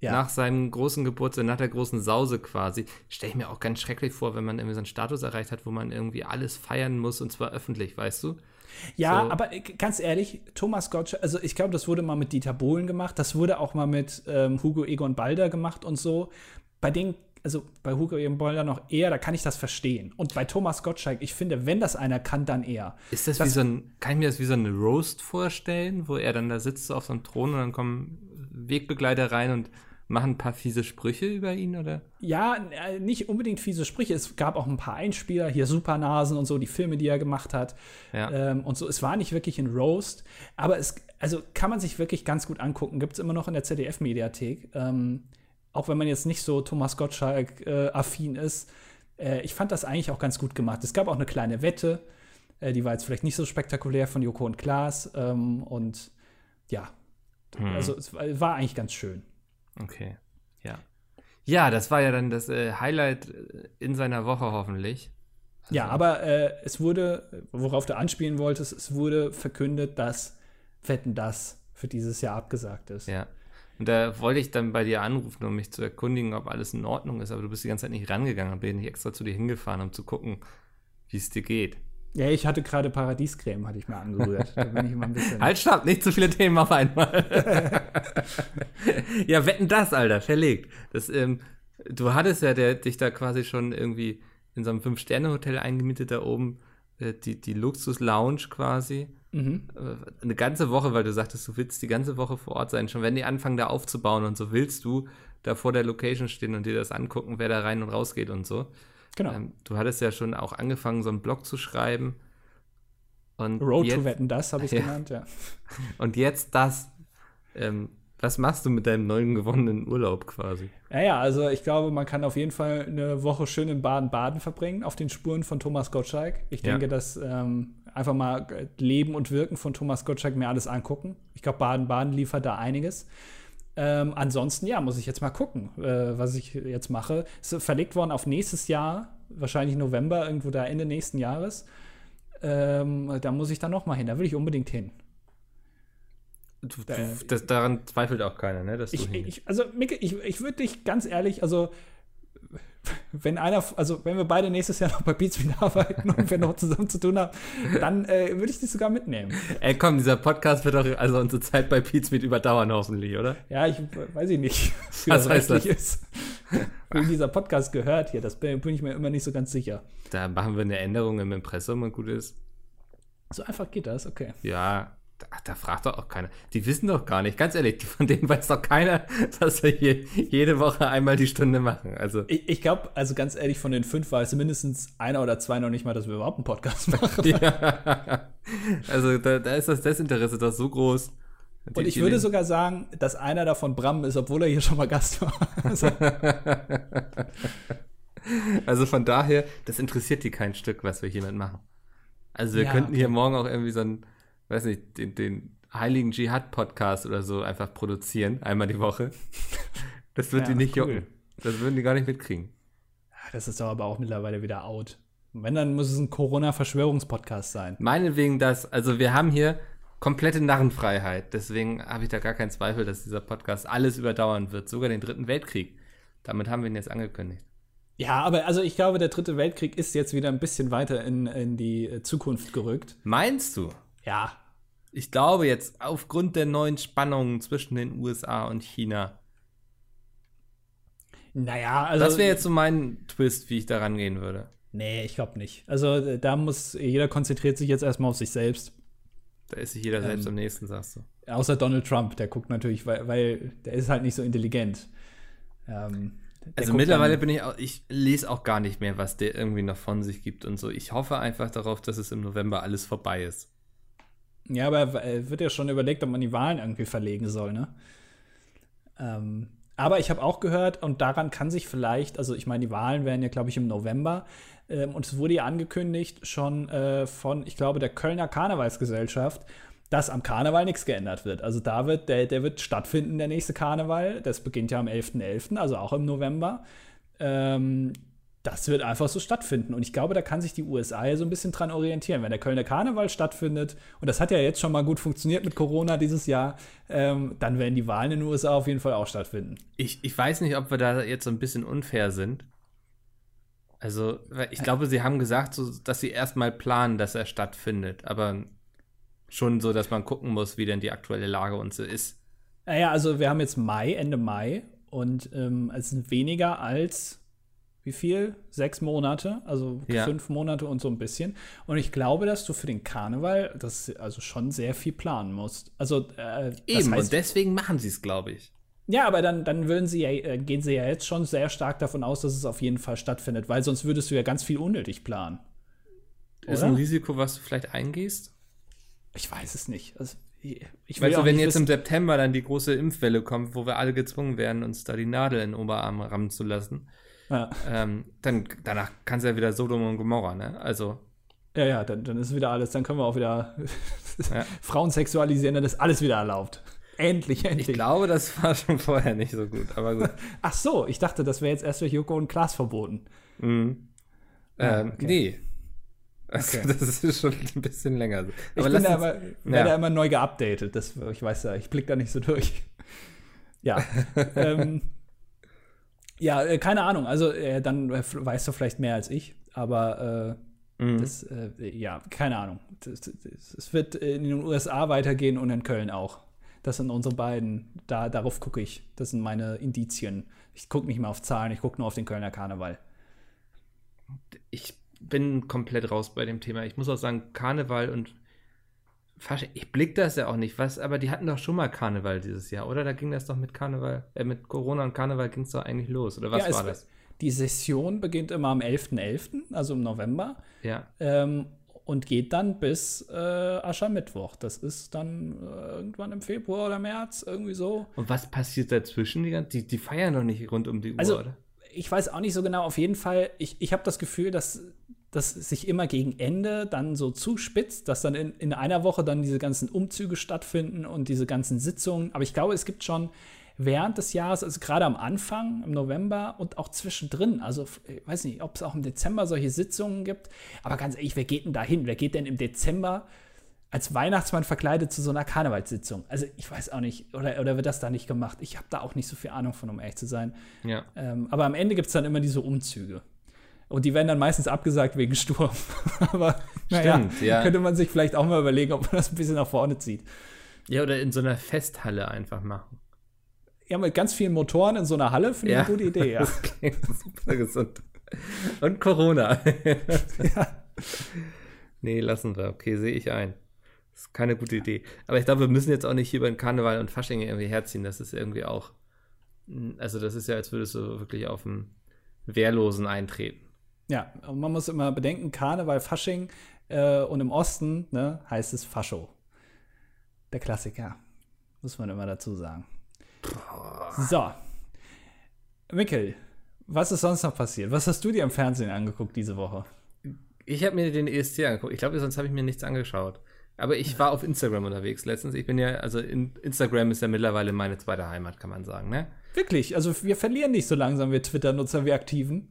Ja. Nach seinem großen Geburtstag, nach der großen Sause quasi, stelle ich mir auch ganz schrecklich vor, wenn man irgendwie so einen Status erreicht hat, wo man irgendwie alles feiern muss und zwar öffentlich, weißt du? Ja, So. aber äh, ganz ehrlich, Thomas Gottschalk, also ich glaube, das wurde mal mit Dieter Bohlen gemacht, das wurde auch mal mit ähm, Hugo Egon Balder gemacht und so. Bei denen, also bei Hugo Egon Balder noch eher, da kann ich das verstehen. Und bei Thomas Gottschalk, ich finde, wenn das einer kann, dann er. Ist das, Das- wie so ein, kann ich mir das wie so eine Roast vorstellen, wo er dann da sitzt auf so einem Thron und dann kommen Wegbegleiter rein und machen ein paar fiese Sprüche über ihn, oder? Ja, äh, nicht unbedingt fiese Sprüche. Es gab auch ein paar Einspieler, hier Supernasen und so, die Filme, die er gemacht hat. Ja. Ähm, und so. Es war nicht wirklich ein Roast, aber es, also kann man sich wirklich ganz gut angucken. Gibt es immer noch in der ZDF-Mediathek. Ähm, auch wenn man jetzt nicht so Thomas Gottschalk-affin ist. Äh, ich fand das eigentlich auch ganz gut gemacht. Es gab auch eine kleine Wette, äh, die war jetzt vielleicht nicht so spektakulär von Joko und Klaas. Ähm, und ja, Hm. also es war, eigentlich ganz schön. Okay, ja. Ja, das war ja dann das äh, Highlight äh, in seiner Woche hoffentlich. Ja, Also- aber äh, es wurde, worauf du anspielen wolltest, es wurde verkündet, dass Wetten das für dieses Jahr abgesagt ist. Ja. Und da wollte ich dann bei dir anrufen, um mich zu erkundigen, ob alles in Ordnung ist, aber du bist die ganze Zeit nicht rangegangen und bin ich extra zu dir hingefahren, um zu gucken, wie es dir geht. Ja, ich hatte gerade Paradiescreme, hatte ich mir angerührt. da bin ich immer ein bisschen. Halt, stopp, nicht zu viele Themen auf einmal. ja, wetten das, Alter, verlegt. Das, ähm, du hattest ja der, dich da quasi schon irgendwie in so einem Fünf-Sterne-Hotel eingemietet da oben, äh, die, die Luxus-Lounge quasi. Mhm. Äh, Eine ganze Woche, weil du sagtest, du willst die ganze Woche vor Ort sein. Schon wenn die anfangen, da aufzubauen und so, willst du da vor der Location stehen und dir das angucken, wer da rein und raus geht und so. Genau. Ähm, du hattest ja schon auch angefangen, so einen Blog zu schreiben. Und Road jetzt, to Wetten, das habe ich Ja. genannt, ja. Und jetzt das. Ähm, was machst du mit deinem neuen gewonnenen Urlaub quasi? Ja, ja, also ich glaube, man kann auf jeden Fall eine Woche schön in Baden-Baden verbringen, auf den Spuren von Thomas Gottschalk. Ich Ja. denke, dass ähm, einfach mal äh, Leben und Wirken von Thomas Gottschalk mir alles angucken. Ich glaube, Baden-Baden liefert da einiges. Ähm, ansonsten, ja, muss ich jetzt mal gucken, äh, was ich jetzt mache. Ist verlegt worden auf nächstes Jahr, wahrscheinlich November, irgendwo da Ende nächsten Jahres. Ähm, da muss ich dann noch mal hin. Da will ich unbedingt hin. Du, Äh, du, das, daran zweifelt auch keiner, ne? Dass du Ich, ich, also, Micke, ich, ich würde dich ganz ehrlich, also, wenn einer, also wenn wir beide nächstes Jahr noch bei Beatsmeet arbeiten und wir noch zusammen zu tun haben, dann äh, würde ich dich sogar mitnehmen. Ey, komm, dieser Podcast wird doch also unsere Zeit bei Beatsmeet überdauern, hoffentlich, oder? Ja, ich weiß ich nicht, wie Was das heißt das? ist. Wie dieser Podcast gehört hier, das bin, bin ich mir immer nicht so ganz sicher. Da machen wir eine Änderung im Impressum und gut ist. So einfach geht das, okay. Ja, da, da fragt doch auch keiner. Die wissen doch gar nicht, ganz ehrlich, von denen weiß doch keiner, dass wir hier jede Woche einmal die Stunde machen. Also, Ich, ich glaube, also ganz ehrlich, von den fünf weiß mindestens einer oder zwei noch nicht mal, dass wir überhaupt einen Podcast machen. ja. also da, da ist das Desinteresse doch so groß. Und ich würde sogar sagen, dass einer davon Bram ist, obwohl er hier schon mal Gast war. Also, Also von daher, das interessiert die kein Stück, was wir hiermit machen. Also wir Ja, könnten hier morgen auch irgendwie so einen, weiß nicht, den, den Heiligen Dschihad-Podcast oder so einfach produzieren, einmal die Woche. Das wird Ja, die nicht cool. jucken. Das würden die gar nicht mitkriegen. das ist doch aber auch mittlerweile wieder out. Wenn, dann muss es ein Corona-Verschwörungspodcast sein. Meinetwegen das, also wir haben hier komplette Narrenfreiheit. Deswegen habe ich da gar keinen Zweifel, dass dieser Podcast alles überdauern wird, sogar den dritten Weltkrieg. Damit haben wir ihn jetzt angekündigt. Ja, aber also ich glaube, der dritte Weltkrieg ist jetzt wieder ein bisschen weiter in, in die äh, Zukunft gerückt. Meinst du? Ja, Ich glaube jetzt, aufgrund der neuen Spannungen zwischen den USA und China, naja, also. das wäre jetzt so mein Twist, wie ich da rangehen würde. Nee, ich glaube nicht. Also da muss, jeder konzentriert sich jetzt erstmal auf sich selbst. Da ist sich jeder selbst Ähm, am nächsten, sagst du. Außer Donald Trump, der guckt natürlich, weil, weil der ist halt nicht so intelligent. Ähm, Also mittlerweile dann- bin ich auch, ich lese auch gar nicht mehr, was der irgendwie noch von sich gibt und so. Ich hoffe einfach darauf, dass es im November alles vorbei ist. Ja, aber äh, wird ja schon überlegt, ob man die Wahlen irgendwie verlegen soll, ne? Ähm, aber ich habe auch gehört, und daran kann sich vielleicht, also ich meine, die Wahlen werden ja, glaube ich, im November, ähm, und es wurde ja angekündigt schon äh, von, ich glaube, der Kölner Karnevalsgesellschaft, dass am Karneval nichts geändert wird. Also da wird, der, der wird stattfinden, der nächste Karneval. Das beginnt ja am 11.11., also auch im November. Ähm, das wird einfach so stattfinden. Und ich glaube, da kann sich die USA ja so ein bisschen dran orientieren. Wenn der Kölner Karneval stattfindet, und das hat ja jetzt schon mal gut funktioniert mit Corona dieses Jahr, ähm, dann werden die Wahlen in den USA auf jeden Fall auch stattfinden. Ich, ich weiß nicht, ob wir da jetzt so ein bisschen unfair sind. Also, ich glaube, sie haben gesagt, so, dass sie erstmal planen, dass er stattfindet, aber schon so, dass man gucken muss, wie denn die aktuelle Lage und so ist. Naja, also wir haben jetzt Mai, Ende Mai, und ähm, es sind weniger als wie viel? Sechs Monate, also Ja. fünf Monate und so ein bisschen. Und ich glaube, dass du für den Karneval das also schon sehr viel planen musst. Also äh, das Eben, heißt, und deswegen machen sie es, glaube ich. Ja, aber dann, dann würden sie ja, äh, gehen sie ja jetzt schon sehr stark davon aus, dass es auf jeden Fall stattfindet, weil sonst würdest du ja ganz viel unnötig planen. Ist Oder? ein Risiko, was du vielleicht eingehst? Ich weiß es nicht. Also, ich Weißt auch du, wenn jetzt im September dann die große Impfwelle kommt, wo wir alle gezwungen werden, uns da die Nadel in den Oberarm rammen zu lassen, ja, ähm, dann danach kann es ja wieder Sodom und Gomorra, ne? Also, ja, ja dann, dann ist wieder alles, dann können wir auch wieder Ja. Frauen sexualisieren, dann ist alles wieder erlaubt. Endlich, endlich. ich glaube, das war schon vorher nicht so gut, aber gut. Ach so, ich dachte, das wäre jetzt erst durch Joko und Klaas verboten. Mhm. Ah, ähm, okay. Nee. Also, Okay. Das ist schon ein bisschen länger. so. Ich Aber bin da immer, ja. da immer neu geupdatet. Das, ich weiß ja, ich blick da nicht so durch. Ja. ähm, ja, äh, keine Ahnung. Also, äh, dann äh, weißt du vielleicht mehr als ich. Aber äh, Mhm. das, äh, ja, keine Ahnung. Es wird in den USA weitergehen und in Köln auch. Das sind unsere beiden. Da, darauf gucke ich. Das sind meine Indizien. Ich gucke nicht mehr auf Zahlen, ich gucke nur auf den Kölner Karneval. ich bin komplett raus bei dem Thema. Ich muss auch sagen, Karneval und ich blick das ja auch nicht, was, aber die hatten doch schon mal Karneval dieses Jahr, oder? Da ging das doch mit Karneval, äh, mit Corona und Karneval ging es doch eigentlich los, oder was Ja, war das? Die Session beginnt immer am 11.11., also im November. Ja. ähm, und geht dann bis äh, Aschermittwoch. Das ist dann äh, irgendwann im Februar oder März, irgendwie so. Und was passiert dazwischen? Die, die, die feiern doch nicht rund um die Uhr, Also, oder? ich weiß auch nicht so genau, auf jeden Fall, ich, ich habe das Gefühl, dass das sich immer gegen Ende dann so zuspitzt, dass dann in, in einer Woche dann diese ganzen Umzüge stattfinden und diese ganzen Sitzungen. Aber ich glaube, es gibt schon während des Jahres, also gerade am Anfang, im November und auch zwischendrin, also ich weiß nicht, ob es auch im Dezember solche Sitzungen gibt, aber ganz ehrlich, wer geht denn da hin? Wer geht denn im Dezember als Weihnachtsmann verkleidet zu so einer Karnevalssitzung. Also ich weiß auch nicht, oder, oder wird das da nicht gemacht? Ich habe da auch nicht so viel Ahnung von, um ehrlich zu sein. Ja. Ähm, aber am Ende gibt es dann immer diese Umzüge. Und die werden dann meistens abgesagt wegen Sturm. aber naja, Stimmt, ja. könnte man sich vielleicht auch mal überlegen, ob man das ein bisschen nach vorne zieht. Ja, oder in so einer Festhalle einfach machen. Ja, mit ganz vielen Motoren in so einer Halle finde ich Ja. eine gute Idee, ja. Klingt super gesund. Und Corona. ja. Nee, lassen wir. Okay, sehe ich ein. Das ist keine gute Idee. Aber ich glaube, wir müssen jetzt auch nicht hier über den Karneval und Fasching irgendwie herziehen. Das ist irgendwie auch. Also, das ist ja, als würdest du wirklich auf einen Wehrlosen eintreten. Ja, und man muss immer bedenken, Karneval, Fasching äh, und im Osten ne, heißt es Fascho. Der Klassiker. Muss man immer dazu sagen. So. Mikkel, was ist sonst noch passiert? Was hast du dir im Fernsehen angeguckt diese Woche? Ich habe mir den ESC angeguckt. Ich glaube, sonst habe ich mir nichts angeschaut. Aber ich war auf Instagram unterwegs letztens. Ich bin ja, also in, Instagram ist ja mittlerweile meine zweite Heimat, kann man sagen, ne? Wirklich, also wir verlieren nicht so langsam, wir Twitter-Nutzer, wir Aktiven.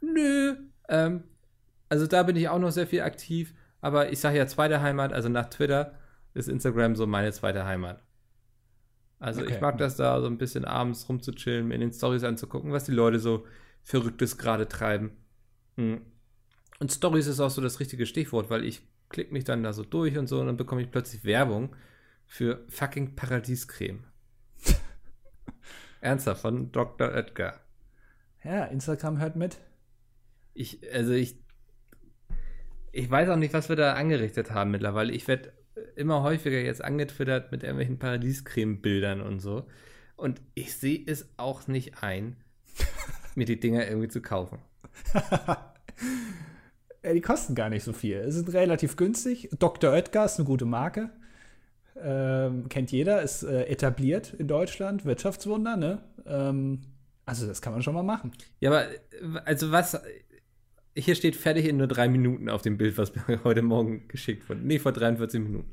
Nö. Ähm, also da bin ich auch noch sehr viel aktiv. Aber ich sage ja zweite Heimat, also nach Twitter ist Instagram so meine zweite Heimat. Also Okay. ich mag das da so ein bisschen abends rumzuchillen, mir in den Stories anzugucken, was die Leute so Verrücktes gerade treiben. Hm. Und Stories ist auch so das richtige Stichwort, weil ich klicke mich dann da so durch und so und dann bekomme ich plötzlich Werbung für fucking Paradiescreme. Ernsthaft, von Dr. Oetker. Ja, Instagram hört mit. Ich, also ich, ich weiß auch nicht, was wir da angerichtet haben mittlerweile. Ich werde immer häufiger jetzt angetwittert mit irgendwelchen Paradiescreme-Bildern und so. Und ich sehe es auch nicht ein, mir die Dinger irgendwie zu kaufen. Die kosten gar nicht so viel. Es sind relativ günstig. Dr. Oetker ist eine gute Marke. Ähm, kennt jeder, ist äh, etabliert in Deutschland. Wirtschaftswunder, ne? Ähm, also, das kann man schon mal machen. Ja, aber äh, also was. Hier steht fertig in nur drei Minuten auf dem Bild, was mir heute Morgen geschickt wurde. Nee, vor 43 Minuten.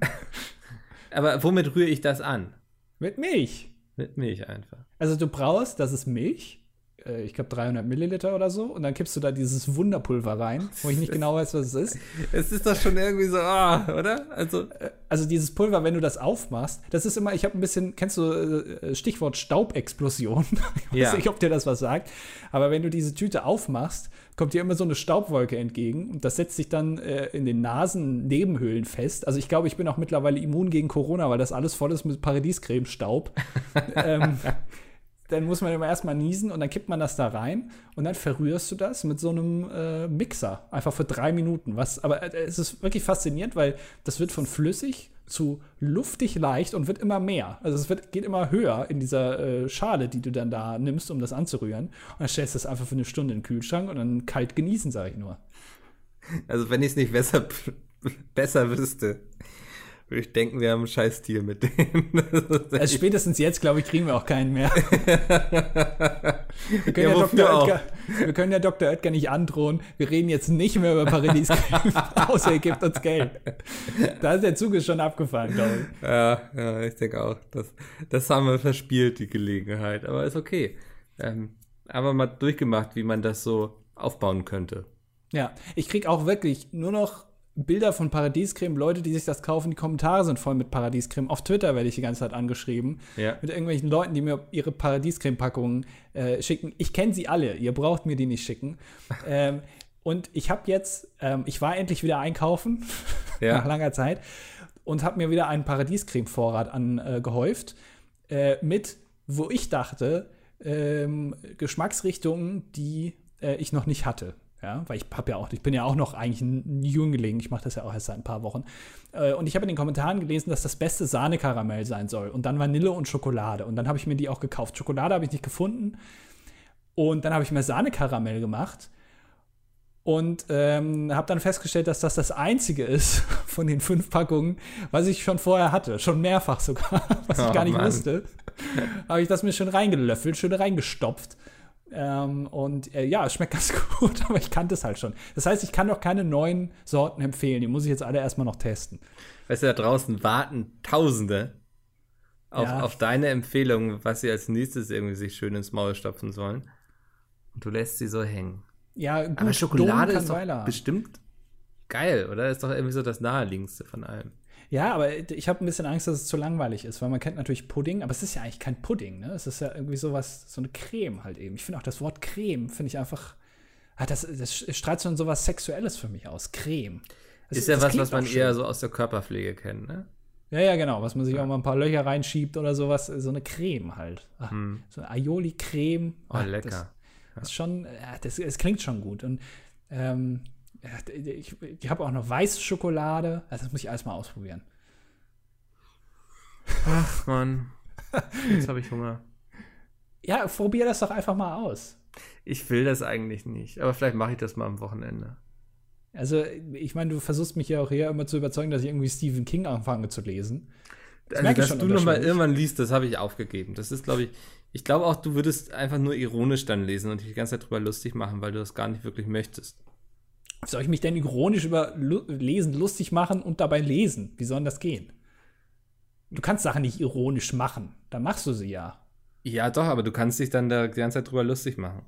aber womit rühre ich das an? Mit Milch. Mit Milch einfach. Also, du brauchst, das ist Milch. Äh, ich glaube, 300 Milliliter oder so. Und dann kippst du da dieses Wunderpulver rein, wo ich nicht genau weiß, was es ist. Es ist doch schon irgendwie so, ah, oder? Also. Also dieses Pulver, wenn du das aufmachst, das ist immer, ich habe ein bisschen, kennst du äh, Stichwort Staubexplosion? Ich weiß Ja. nicht, ob dir das was sagt. Aber wenn du diese Tüte aufmachst, kommt dir immer so eine Staubwolke entgegen und das setzt sich dann äh, in den Nasennebenhöhlen fest. Also ich glaube, ich bin auch mittlerweile immun gegen Corona, weil das alles voll ist mit Paradiescreme-Staub. ähm, dann muss man immer erstmal niesen und dann kippt man das da rein und dann verrührst du das mit so einem äh, Mixer. Einfach für drei Minuten. Was, aber äh, es ist wirklich faszinierend, weil das wird von flüssig zu luftig leicht und wird immer mehr. Also es wird, geht immer höher in dieser äh, Schale, die du dann da nimmst, um das anzurühren. Und dann stellst du das einfach für eine Stunde in den Kühlschrank und dann kalt genießen, sage ich nur. Also wenn ich es nicht besser, besser wüsste, ich denken, wir haben einen Scheiß-Deal mit dem. Also spätestens jetzt, glaube ich, kriegen wir auch keinen mehr. Wir können, Ja, ja Dr. Oetker, wir können ja Dr. Oetker nicht androhen. Wir reden jetzt nicht mehr über Paradiescreme, außer er gibt uns Geld. Da ist der Zug ist schon abgefahren, glaube ich. ja, ja, ich denke auch. Das, das haben wir verspielt, die Gelegenheit. Aber ist okay. Ähm, aber mal durchgemacht, wie man das so aufbauen könnte. Ja, ich kriege auch wirklich nur noch Bilder von Paradiescreme. Leute, die sich das kaufen, die Kommentare sind voll mit Paradiescreme. Auf Twitter werde ich die ganze Zeit angeschrieben. Ja. Mit irgendwelchen Leuten, die mir ihre Paradiescreme-Packungen äh, schicken. Ich kenne sie alle. Ihr braucht mir die nicht schicken. ähm, und ich habe jetzt, ähm, ich war endlich wieder einkaufen Ja. nach langer Zeit und habe mir wieder einen Paradiescreme-Vorrat angehäuft äh, mit, wo ich dachte, ähm, Geschmacksrichtungen, die äh, ich noch nicht hatte. Ja, weil ich habe ja auch, ich bin ja auch noch eigentlich ein Jüngling, ich mache das ja auch erst seit ein paar Wochen. Äh, und ich habe in den Kommentaren gelesen, dass das beste Sahnekaramell sein soll und dann Vanille und Schokolade. Und dann habe ich mir die auch gekauft. Schokolade habe ich nicht gefunden. Und dann habe ich mir Sahnekaramell gemacht und ähm, habe dann festgestellt, dass das das einzige ist von den fünf Packungen, was ich schon vorher hatte, schon mehrfach sogar, was ich Oh, gar nicht Mann. wusste. habe ich das mir schön reingelöffelt, schön reingestopft. Ähm, und äh, ja, es schmeckt ganz gut, aber ich kannte es halt schon. Das heißt, ich kann noch keine neuen Sorten empfehlen. Die muss ich jetzt alle erstmal noch testen. Weißt du, da draußen warten Tausende auf, Ja. auf deine Empfehlung, was sie als nächstes irgendwie sich schön ins Maul stopfen sollen. Und du lässt sie so hängen. Ja, gut, Aber Schokolade ist doch bestimmt geil, oder? Ist doch irgendwie so das naheliegendste von allem. Ja, aber ich habe ein bisschen Angst, dass es zu langweilig ist, weil man kennt natürlich Pudding, aber es ist ja eigentlich kein Pudding, ne? Es ist ja irgendwie sowas, so eine Creme halt eben. Ich finde auch das Wort Creme, finde ich einfach, ah, das, das strahlt so was Sexuelles für mich aus. Creme. Das, ist ja was, was man eher so aus der Körperpflege kennt, ne? Ja, ja, genau. Was man sich ja. auch mal ein paar Löcher reinschiebt oder sowas. So eine Creme halt. Ach, hm. So eine Aioli-Creme. Oh, Ach, lecker. Das, das ist schon, ja, das, das klingt schon gut. Und ähm, ich, ich habe auch noch weiße Schokolade. Also das muss ich alles mal ausprobieren. Ach Mann. Jetzt habe ich Hunger. Ja, probier das doch einfach mal aus. Ich will das eigentlich nicht, aber vielleicht mache ich das mal am Wochenende. Also, ich meine, du versuchst mich ja auch hier immer zu überzeugen, dass ich irgendwie Stephen King anfange zu lesen. Das also, dass du noch mal irgendwann liest, das habe ich aufgegeben. Das ist, glaube ich, ich glaube auch, du würdest einfach nur ironisch dann lesen und dich die ganze Zeit drüber lustig machen, weil du das gar nicht wirklich möchtest. Soll ich mich denn ironisch über Lu Lesen lustig machen und dabei lesen? Wie soll denn das gehen? Du kannst Sachen nicht ironisch machen. Dann machst du sie ja. Ja, doch, aber du kannst dich dann da die ganze Zeit drüber lustig machen.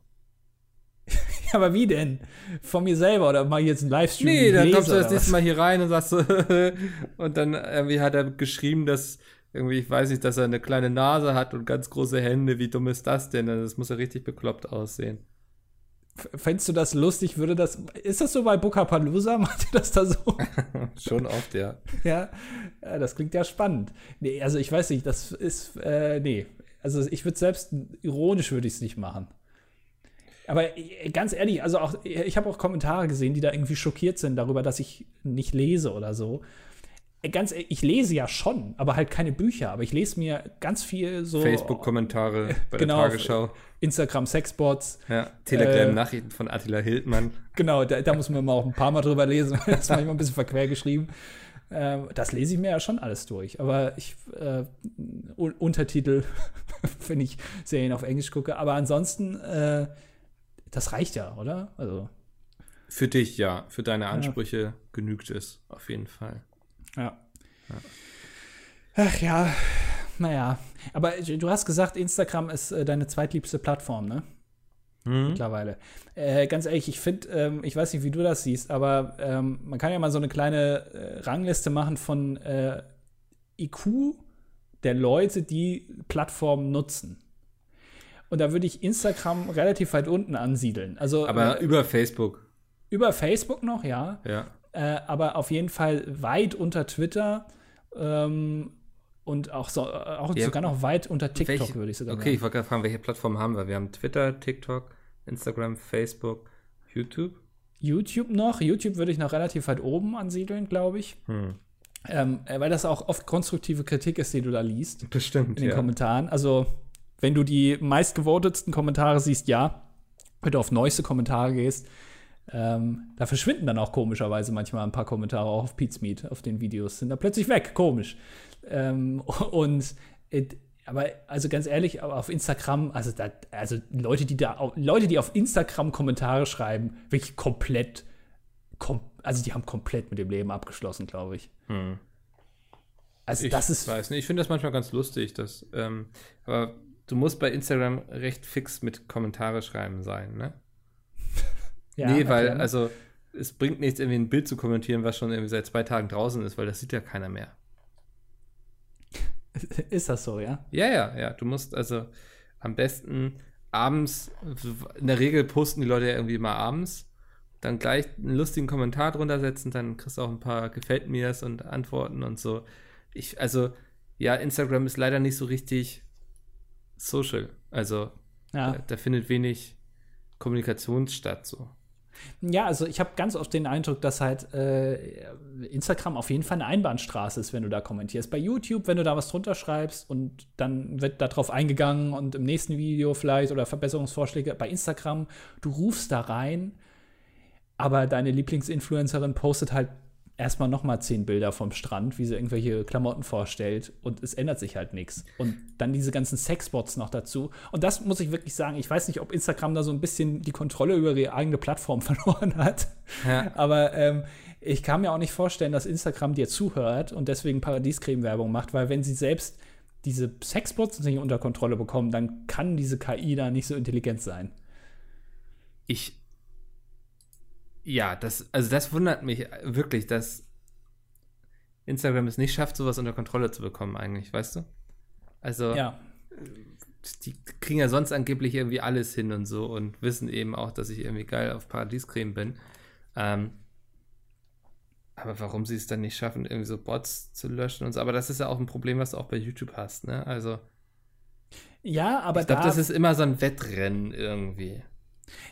ja, aber wie denn? Von mir selber oder mal jetzt ein Livestream? Nee, dann kommst du das nächste Mal hier rein und sagst so, und dann irgendwie hat er geschrieben, dass irgendwie, ich weiß nicht, dass er eine kleine Nase hat und ganz große Hände. Wie dumm ist das denn? Das muss ja richtig bekloppt aussehen. Fändest du das lustig? Würde das. Ist das so bei Bukapalooza? Macht ihr das da so? Schon oft, ja. ja. ja. das klingt ja spannend. Nee, also ich weiß nicht, das ist. Äh, nee. Also ich würde selbst ironisch würde ich es nicht machen. Aber äh, ganz ehrlich, also auch, ich habe auch Kommentare gesehen, die da irgendwie schockiert sind darüber, dass ich nicht lese oder so. Ganz, ich lese ja schon, aber halt keine Bücher. Aber ich lese mir ganz viel so. Facebook-Kommentare bei genau, der Tagesschau. Instagram Sexbots. Ja, Telegram-Nachrichten äh, von Attila Hildmann. Genau, da, da, muss man mal auch ein paar Mal drüber lesen. das ist manchmal ein bisschen verquer geschrieben. Äh, das lese ich mir ja schon alles durch. Aber ich, äh, Untertitel, wenn ich Serien auf Englisch gucke. Aber ansonsten, äh, das reicht ja, oder? Also. Für dich ja, für deine Ansprüche ja. genügt es auf jeden Fall. Ja. ja. Ach ja, naja. Aber du hast gesagt, Instagram ist äh, deine zweitliebste Plattform, ne? Mhm. Mittlerweile. Äh, ganz ehrlich, ich finde, ähm, ich weiß nicht, wie du das siehst, aber ähm, man kann ja mal so eine kleine äh, Rangliste machen von äh, IQ der Leute, die Plattformen nutzen. Und da würde ich Instagram relativ weit unten ansiedeln. Also, aber äh, über Facebook. Über Facebook noch, ja. Ja. Äh, aber auf jeden Fall weit unter Twitter. Ähm, und auch, so, auch ja, sogar noch weit unter TikTok, welche, würde ich sogar okay, sagen. Okay, ich wollte gerade fragen, welche Plattformen haben wir? Wir haben Twitter, TikTok, Instagram, Facebook, YouTube. YouTube noch. YouTube würde ich noch relativ weit oben ansiedeln, glaube ich. Hm. Ähm, äh, weil das auch oft konstruktive Kritik ist, die du da liest. Bestimmt. In den ja. Kommentaren. Also, wenn du die meistgevotetsten Kommentare siehst, ja. Wenn du auf neueste Kommentare gehst, ähm, da verschwinden dann auch komischerweise manchmal ein paar Kommentare auch auf Pete's Meet, auf den Videos. Sind da plötzlich weg, komisch. Ähm, und aber also ganz ehrlich, auf Instagram, also da, also Leute, die da Leute, die auf Instagram Kommentare schreiben, wirklich komplett, kom also die haben komplett mit dem Leben abgeschlossen, glaube ich. Hm. Also ich das ist. Weiß nicht, ich finde das manchmal ganz lustig, dass, ähm, aber du musst bei Instagram recht fix mit Kommentare schreiben sein, ne? Ja, nee, weil, erklären. also es bringt nichts, irgendwie ein Bild zu kommentieren, was schon irgendwie seit zwei Tagen draußen ist, weil das sieht ja keiner mehr. Ist das so, ja? Ja, ja, ja. Du musst also am besten abends, in der Regel posten die Leute ja irgendwie immer abends, dann gleich einen lustigen Kommentar drunter setzen, dann kriegst du auch ein paar Gefällt mir's und Antworten und so. Ich, also, ja, Instagram ist leider nicht so richtig social. Also, ja. da, da findet wenig Kommunikation statt, so. Ja, also ich habe ganz oft den Eindruck, dass halt äh, Instagram auf jeden Fall eine Einbahnstraße ist, wenn du da kommentierst. Bei YouTube, wenn du da was drunter schreibst und dann wird darauf eingegangen und im nächsten Video vielleicht oder Verbesserungsvorschläge bei Instagram, du rufst da rein, aber deine Lieblingsinfluencerin postet halt erstmal nochmal zehn Bilder vom Strand, wie sie irgendwelche Klamotten vorstellt und es ändert sich halt nichts. Und dann diese ganzen Sexbots noch dazu. Und das muss ich wirklich sagen, ich weiß nicht, ob Instagram da so ein bisschen die Kontrolle über ihre eigene Plattform verloren hat. Ja. Aber ähm, ich kann mir auch nicht vorstellen, dass Instagram dir zuhört und deswegen Paradiescreme-Werbung macht, weil wenn sie selbst diese Sexbots nicht unter Kontrolle bekommen, dann kann diese KI da nicht so intelligent sein. Ich Ja, das, also das wundert mich wirklich, dass Instagram es nicht schafft, sowas unter Kontrolle zu bekommen, eigentlich, weißt du? Also, Ja. die kriegen ja sonst angeblich irgendwie alles hin und so und wissen eben auch, dass ich irgendwie geil auf Paradiescreme bin. Ähm, aber warum sie es dann nicht schaffen, irgendwie so Bots zu löschen und so. Aber das ist ja auch ein Problem, was du auch bei YouTube hast, ne? Also, Ja, aber ich glaube, da, das ist immer so ein Wettrennen irgendwie.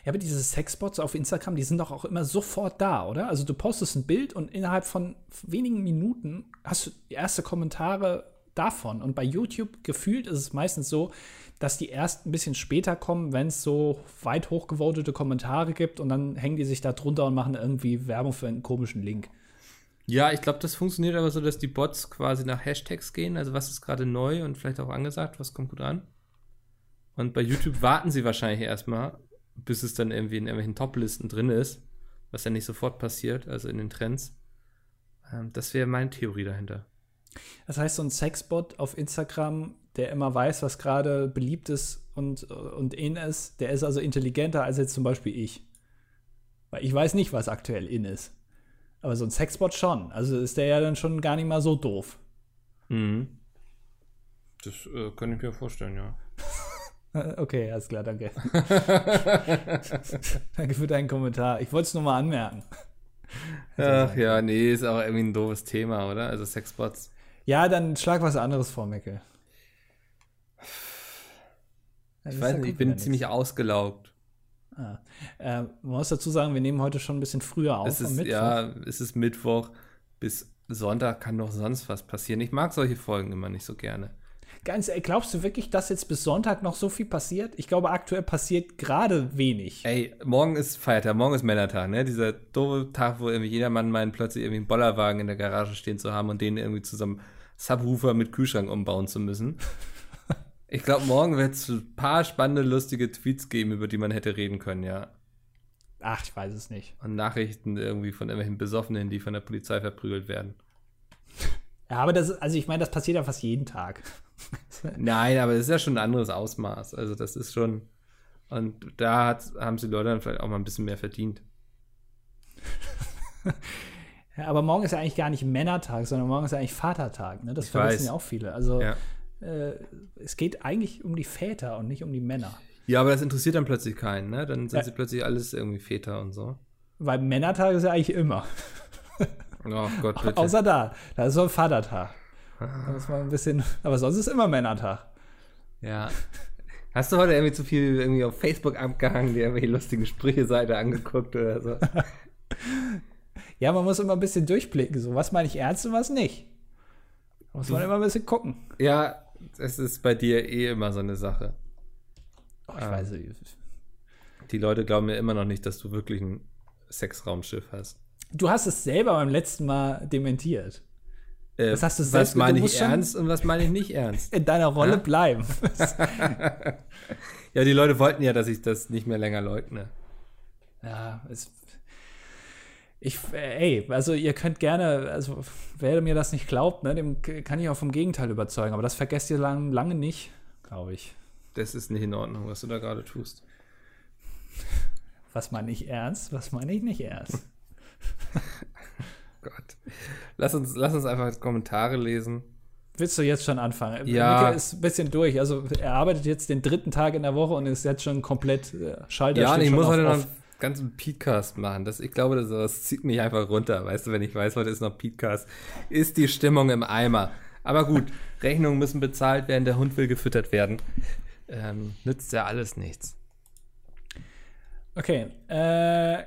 Ja, aber diese Sexbots auf Instagram, die sind doch auch immer sofort da, oder? Also du postest ein Bild und innerhalb von wenigen Minuten hast du erste Kommentare davon. Und bei YouTube gefühlt ist es meistens so, dass die erst ein bisschen später kommen, wenn es so weit hochgevotete Kommentare gibt und dann hängen die sich da drunter und machen irgendwie Werbung für einen komischen Link. Ja, ich glaube, das funktioniert aber so, dass die Bots quasi nach Hashtags gehen. Also, was ist gerade neu und vielleicht auch angesagt, was kommt gut an. Und bei YouTube warten sie wahrscheinlich erstmal, bis es dann irgendwie in irgendwelchen Top-Listen drin ist, was ja nicht sofort passiert, also in den Trends. Ähm, das wäre meine Theorie dahinter. Das heißt, so ein Sexbot auf Instagram, der immer weiß, was gerade beliebt ist und, und in ist, der ist also intelligenter als jetzt zum Beispiel ich. Weil ich weiß nicht, was aktuell in ist. Aber so ein Sexbot schon. Also ist der ja dann schon gar nicht mal so doof. Mhm. Das äh, kann ich mir vorstellen, ja. Okay, alles klar, danke. danke für deinen Kommentar. Ich wollte es nur mal anmerken. Ach ja, nee, ist auch irgendwie ein doofes Thema, oder? Also Sexbots. Ja, dann schlag was anderes vor, Mecke. Ich weiß nicht, ich bin ziemlich ausgelaugt. Ah. Äh, man muss dazu sagen, wir nehmen heute schon ein bisschen früher auf. Es ist, Mittwoch. ja, es ist Mittwoch. Bis Sonntag kann doch sonst was passieren. Ich mag solche Folgen immer nicht so gerne. Ganz ehrlich, glaubst du wirklich, dass jetzt bis Sonntag noch so viel passiert? Ich glaube, aktuell passiert gerade wenig. Ey, morgen ist Feiertag, morgen ist Männertag, ne? Dieser doofe Tag, wo irgendwie jeder Mann meint, plötzlich irgendwie einen Bollerwagen in der Garage stehen zu haben und den irgendwie zusammen Subwoofer mit Kühlschrank umbauen zu müssen. Ich glaube, morgen wird es ein paar spannende, lustige Tweets geben, über die man hätte reden können, ja. Ach, ich weiß es nicht. Und Nachrichten irgendwie von irgendwelchen Besoffenen, die von der Polizei verprügelt werden. Ja, aber das, also ich meine, das passiert ja fast jeden Tag. Nein, aber es ist ja schon ein anderes Ausmaß. Also das ist schon. Und da hat, haben sie Leute dann vielleicht auch mal ein bisschen mehr verdient. Ja, aber morgen ist ja eigentlich gar nicht Männertag, sondern morgen ist ja eigentlich Vatertag. Ne? Das Ich vergessen weiß. ja auch viele. Also Ja. äh, es geht eigentlich um die Väter und nicht um die Männer. Ja, aber das interessiert dann plötzlich keinen, ne? Dann sind Ja. sie plötzlich alles irgendwie Väter und so. Weil Männertag ist ja eigentlich immer. Oh Gott, bitte. Außer da. Da ist so ein Vatertag. Da muss man ein bisschen. Aber sonst ist immer Männertag. ja. Hast du heute irgendwie zu viel irgendwie auf Facebook abgehangen, dir irgendwelche lustigen Sprüche-Seite angeguckt oder so? Ja, man muss immer ein bisschen durchblicken. So, was meine ich ernst und was nicht. Da muss man immer ein bisschen gucken. ja, es ist bei dir eh immer so eine Sache. Oh, ich Ah. weiß nicht. Die Leute glauben mir immer noch nicht, dass du wirklich ein Sexraumschiff hast. Du hast es selber beim letzten Mal dementiert. Äh, Das hast du was selbst- meine du ich ernst und was meine ich nicht ernst? In deiner Rolle Ja? bleiben. Ja, die Leute wollten ja, dass ich das nicht mehr länger leugne. Ja, es, ich, ey, also ihr könnt gerne, also wer mir das nicht glaubt, ne, dem kann ich auch vom Gegenteil überzeugen, aber das vergesst ihr lang, lange nicht, glaube ich. Das ist nicht in Ordnung, was du da gerade tust. Was meine ich ernst, was meine ich nicht ernst? Gott. Lass uns, lass uns einfach Kommentare lesen. Willst du jetzt schon anfangen? Ja. Mika ist ein bisschen durch, also er arbeitet jetzt den dritten Tag in der Woche und ist jetzt schon komplett äh, Schalter Ja, und ich muss heute noch einen ganzen Podcast machen. Das, ich glaube, das, das zieht mich einfach runter. Weißt du, wenn ich weiß, heute ist noch Podcast, ist die Stimmung im Eimer. Aber gut, Rechnungen müssen bezahlt werden, der Hund will gefüttert werden. Ähm, nützt ja alles nichts. Okay, äh,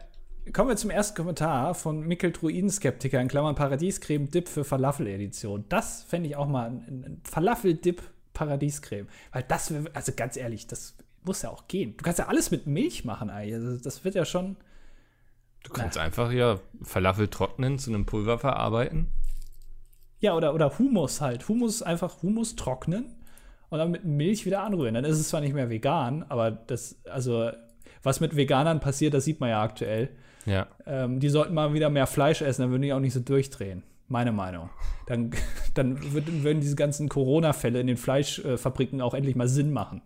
kommen wir zum ersten Kommentar von Mikkel Druidenskeptiker in Klammern Paradiescreme Dip für Falafel-Edition. Das fände ich auch mal ein, ein Falafel-Dip Paradiescreme. Weil das, also ganz ehrlich, das muss ja auch gehen. Du kannst ja alles mit Milch machen, eigentlich. Also das wird ja schon. Du kannst einfach ja Falafel trocknen, zu einem Pulver verarbeiten. Ja, oder, oder Humus halt. Humus einfach Humus trocknen und dann mit Milch wieder anrühren. Dann ist es zwar nicht mehr vegan, aber das, also, was mit Veganern passiert, das sieht man ja aktuell. Ja. Ähm, die sollten mal wieder mehr Fleisch essen, dann würden die auch nicht so durchdrehen. Meine Meinung. Dann, dann würden, würden diese ganzen Corona-Fälle in den Fleischfabriken auch endlich mal Sinn machen.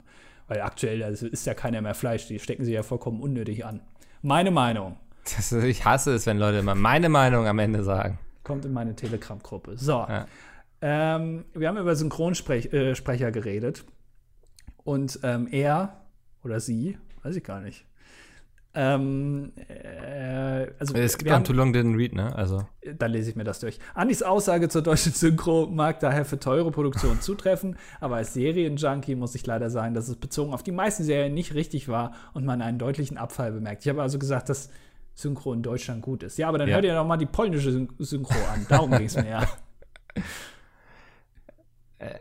Weil aktuell also ist ja keiner mehr Fleisch, die stecken sie ja vollkommen unnötig an. Meine Meinung. Das, ich hasse es, wenn Leute immer meine Meinung am Ende sagen. Kommt in meine Telegram-Gruppe. So. Ja. Ähm, wir haben über Synchronsprecher äh, geredet. Und ähm, er oder sie, weiß ich gar nicht, ähm, äh, also es gibt haben, Too Long Didn't Read, ne? Also. Dann lese ich mir das durch. Andys Aussage zur deutschen Synchro mag daher für teure Produktionen zutreffen, aber als Serienjunkie muss ich leider sagen, dass es bezogen auf die meisten Serien nicht richtig war und man einen deutlichen Abfall bemerkt. Ich habe also gesagt, dass Synchro in Deutschland gut ist. Ja, aber dann ja. hört ihr doch mal die polnische Synchro an. Darum ging es mir ja.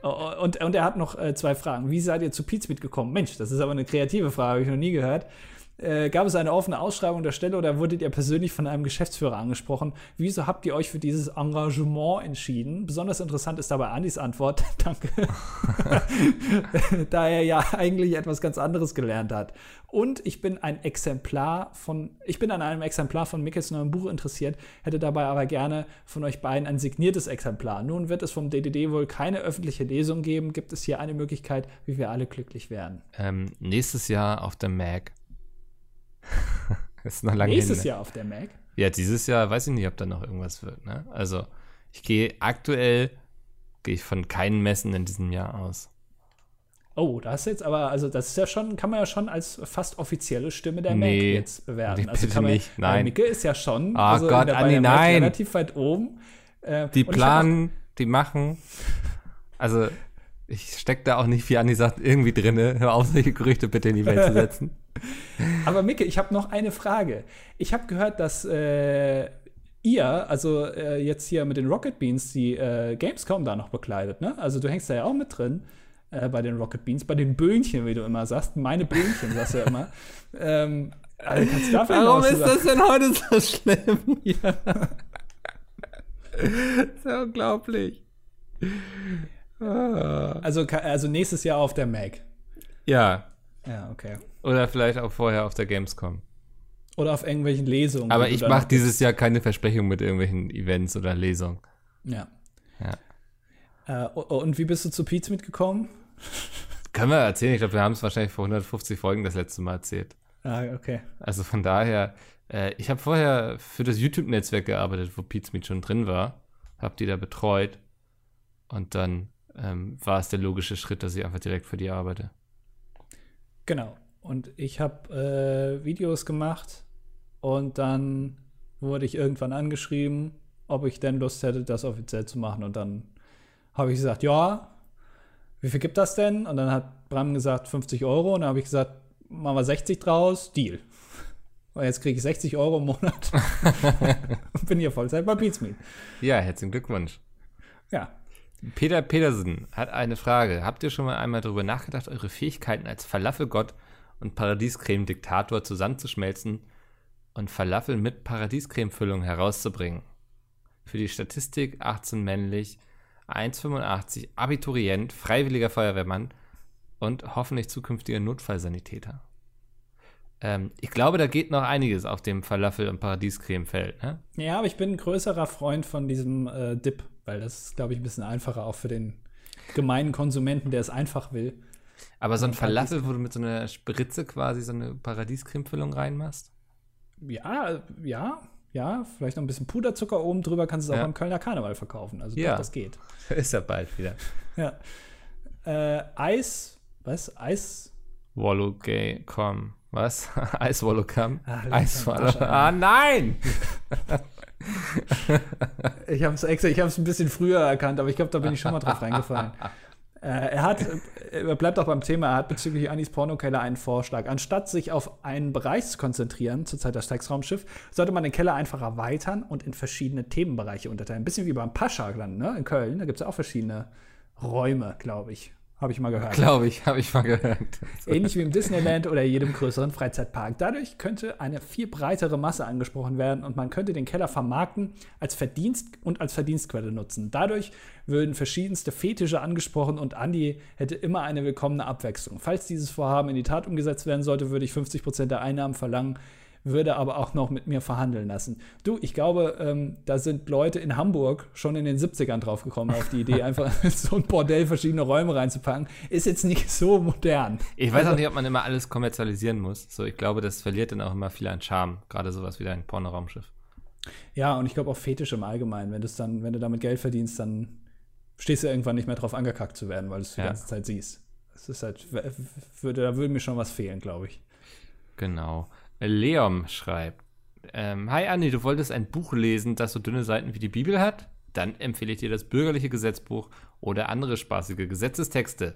Oh, und, und er hat noch äh, zwei Fragen. Wie seid ihr zu Pizmeet gekommen? Mensch, das ist aber eine kreative Frage, habe ich noch nie gehört. Äh, gab es eine offene Ausschreibung der Stelle oder wurdet ihr persönlich von einem Geschäftsführer angesprochen? Wieso habt ihr euch für dieses Engagement entschieden? Besonders interessant ist dabei Andys Antwort, danke, da er ja eigentlich etwas ganz anderes gelernt hat. Und ich bin ein Exemplar von, ich bin an einem Exemplar von Mickels neuem Buch interessiert, hätte dabei aber gerne von euch beiden ein signiertes Exemplar. Nun wird es vom DDD wohl keine öffentliche Lesung geben. Gibt es hier eine Möglichkeit, wie wir alle glücklich werden? Ähm, nächstes Jahr auf der Mac ist noch lange Nächstes hin, ne? Jahr auf der Mac? Ja, dieses Jahr weiß ich nicht, ob da noch irgendwas wird. Ne? Also ich gehe aktuell gehe ich von keinen Messen in diesem Jahr aus. Oh, das jetzt aber, also das ist ja schon, kann man ja schon als fast offizielle Stimme der nee, Mac jetzt bewerten. Also bitte man, nicht, nein. Micke ist ja schon oh also Gott, Anni, nein. relativ weit oben. Äh, die planen, die machen. Also ich stecke da auch nicht, wie Anni sagt, irgendwie drin. Hör auf, solche Gerüchte bitte in die Welt zu setzen. Aber Micke, ich habe noch eine Frage. Ich habe gehört, dass äh, ihr, also äh, jetzt hier mit den Rocket Beans, die äh, Gamescom da noch bekleidet, ne? Also du hängst da ja auch mit drin äh, bei den Rocket Beans, bei den Böhnchen, wie du immer sagst. Meine Böhnchen, sagst du ja immer. ähm, also kannst du dafür Warum ist das denn heute so schlimm? Ja. das ist ja unglaublich. Also, also nächstes Jahr auf der Mac. Ja. Ja, okay. Oder vielleicht auch vorher auf der Gamescom. Oder auf irgendwelchen Lesungen. Aber ich mache dieses Jahr keine Versprechung mit irgendwelchen Events oder Lesungen. Ja. Ja. Äh, und wie bist du zu Pete mitgekommen? Können wir erzählen. Ich glaube, wir haben es wahrscheinlich vor 150 Folgen das letzte Mal erzählt. Ah, okay. Also von daher, äh, ich habe vorher für das YouTube-Netzwerk gearbeitet, wo Pete's Meet schon drin war. Hab die da betreut. Und dann ähm, war es der logische Schritt, dass ich einfach direkt für die arbeite. Genau. Und ich habe äh, Videos gemacht und dann wurde ich irgendwann angeschrieben, ob ich denn Lust hätte, das offiziell zu machen. Und dann habe ich gesagt, ja, wie viel gibt das denn? Und dann hat Bram gesagt, 50 Euro. Und dann habe ich gesagt, machen wir 60 draus, Deal. Und jetzt kriege ich 60 Euro im Monat und bin hier Vollzeit bei Beatsmeet. Ja, herzlichen Glückwunsch. Ja, Peter Petersen hat eine Frage. Habt ihr schon mal einmal darüber nachgedacht, eure Fähigkeiten als Falafelgott und Paradiescreme-Diktator zusammenzuschmelzen und Falafel mit Paradiescreme-Füllung herauszubringen? Für die Statistik 18 männlich, 1,85 Abiturient, freiwilliger Feuerwehrmann und hoffentlich zukünftiger Notfallsanitäter. Ähm, ich glaube, da geht noch einiges auf dem Falafel- und Paradiescreme-Feld. Ne? Ja, aber ich bin ein größerer Freund von diesem äh, Dip weil das ist, glaube ich, ein bisschen einfacher auch für den gemeinen Konsumenten, der es einfach will. Aber so ein Falafel, wo du mit so einer Spritze quasi so eine Paradiescremefüllung reinmachst? Ja, ja, ja. Vielleicht noch ein bisschen Puderzucker oben drüber, kannst du es ja. auch beim Kölner Karneval verkaufen. Also ja. Doch, das geht. Ist ja bald wieder. ja. Äh, Eis, was? Eis? Wallow Gay, komm. Was? Eis Wallow Come? Eis Wallow. Ah, nein! ich habe es extra, ich habe es ein bisschen früher erkannt, aber ich glaube, da bin ich schon mal drauf reingefallen. Äh, er hat, er bleibt auch beim Thema, er hat bezüglich Anis Pornokeller einen Vorschlag. Anstatt sich auf einen Bereich zu konzentrieren, zur Zeit das Steigsraumschiff, sollte man den Keller einfach erweitern und in verschiedene Themenbereiche unterteilen. Ein bisschen wie beim Pascha ne? In Köln, da gibt es ja auch verschiedene Räume, glaube ich. Habe ich mal gehört. Glaube ich, habe ich mal gehört. Ähnlich wie im Disneyland oder jedem größeren Freizeitpark. Dadurch könnte eine viel breitere Masse angesprochen werden und man könnte den Keller vermarkten als Verdienst und als Verdienstquelle nutzen. Dadurch würden verschiedenste Fetische angesprochen und Andy hätte immer eine willkommene Abwechslung. Falls dieses Vorhaben in die Tat umgesetzt werden sollte, würde ich 50% der Einnahmen verlangen, würde aber auch noch mit mir verhandeln lassen. Du, ich glaube, ähm, da sind Leute in Hamburg schon in den 70ern drauf gekommen auf die Idee, einfach so ein Bordell verschiedene Räume reinzupacken. Ist jetzt nicht so modern. Ich weiß auch nicht, ob man immer alles kommerzialisieren muss. So, ich glaube, das verliert dann auch immer viel an Charme. Gerade sowas wie ein Pornoraumschiff. Ja, und ich glaube auch Fetisch im Allgemeinen. Wenn, dann, wenn du damit Geld verdienst, dann stehst du irgendwann nicht mehr drauf angekackt zu werden, weil du es die ja. ganze Zeit siehst. Das ist halt, würde, da würde mir schon was fehlen, glaube ich. Genau. Leom schreibt: ähm, Hi Anni, du wolltest ein Buch lesen, das so dünne Seiten wie die Bibel hat? Dann empfehle ich dir das bürgerliche Gesetzbuch oder andere spaßige Gesetzestexte.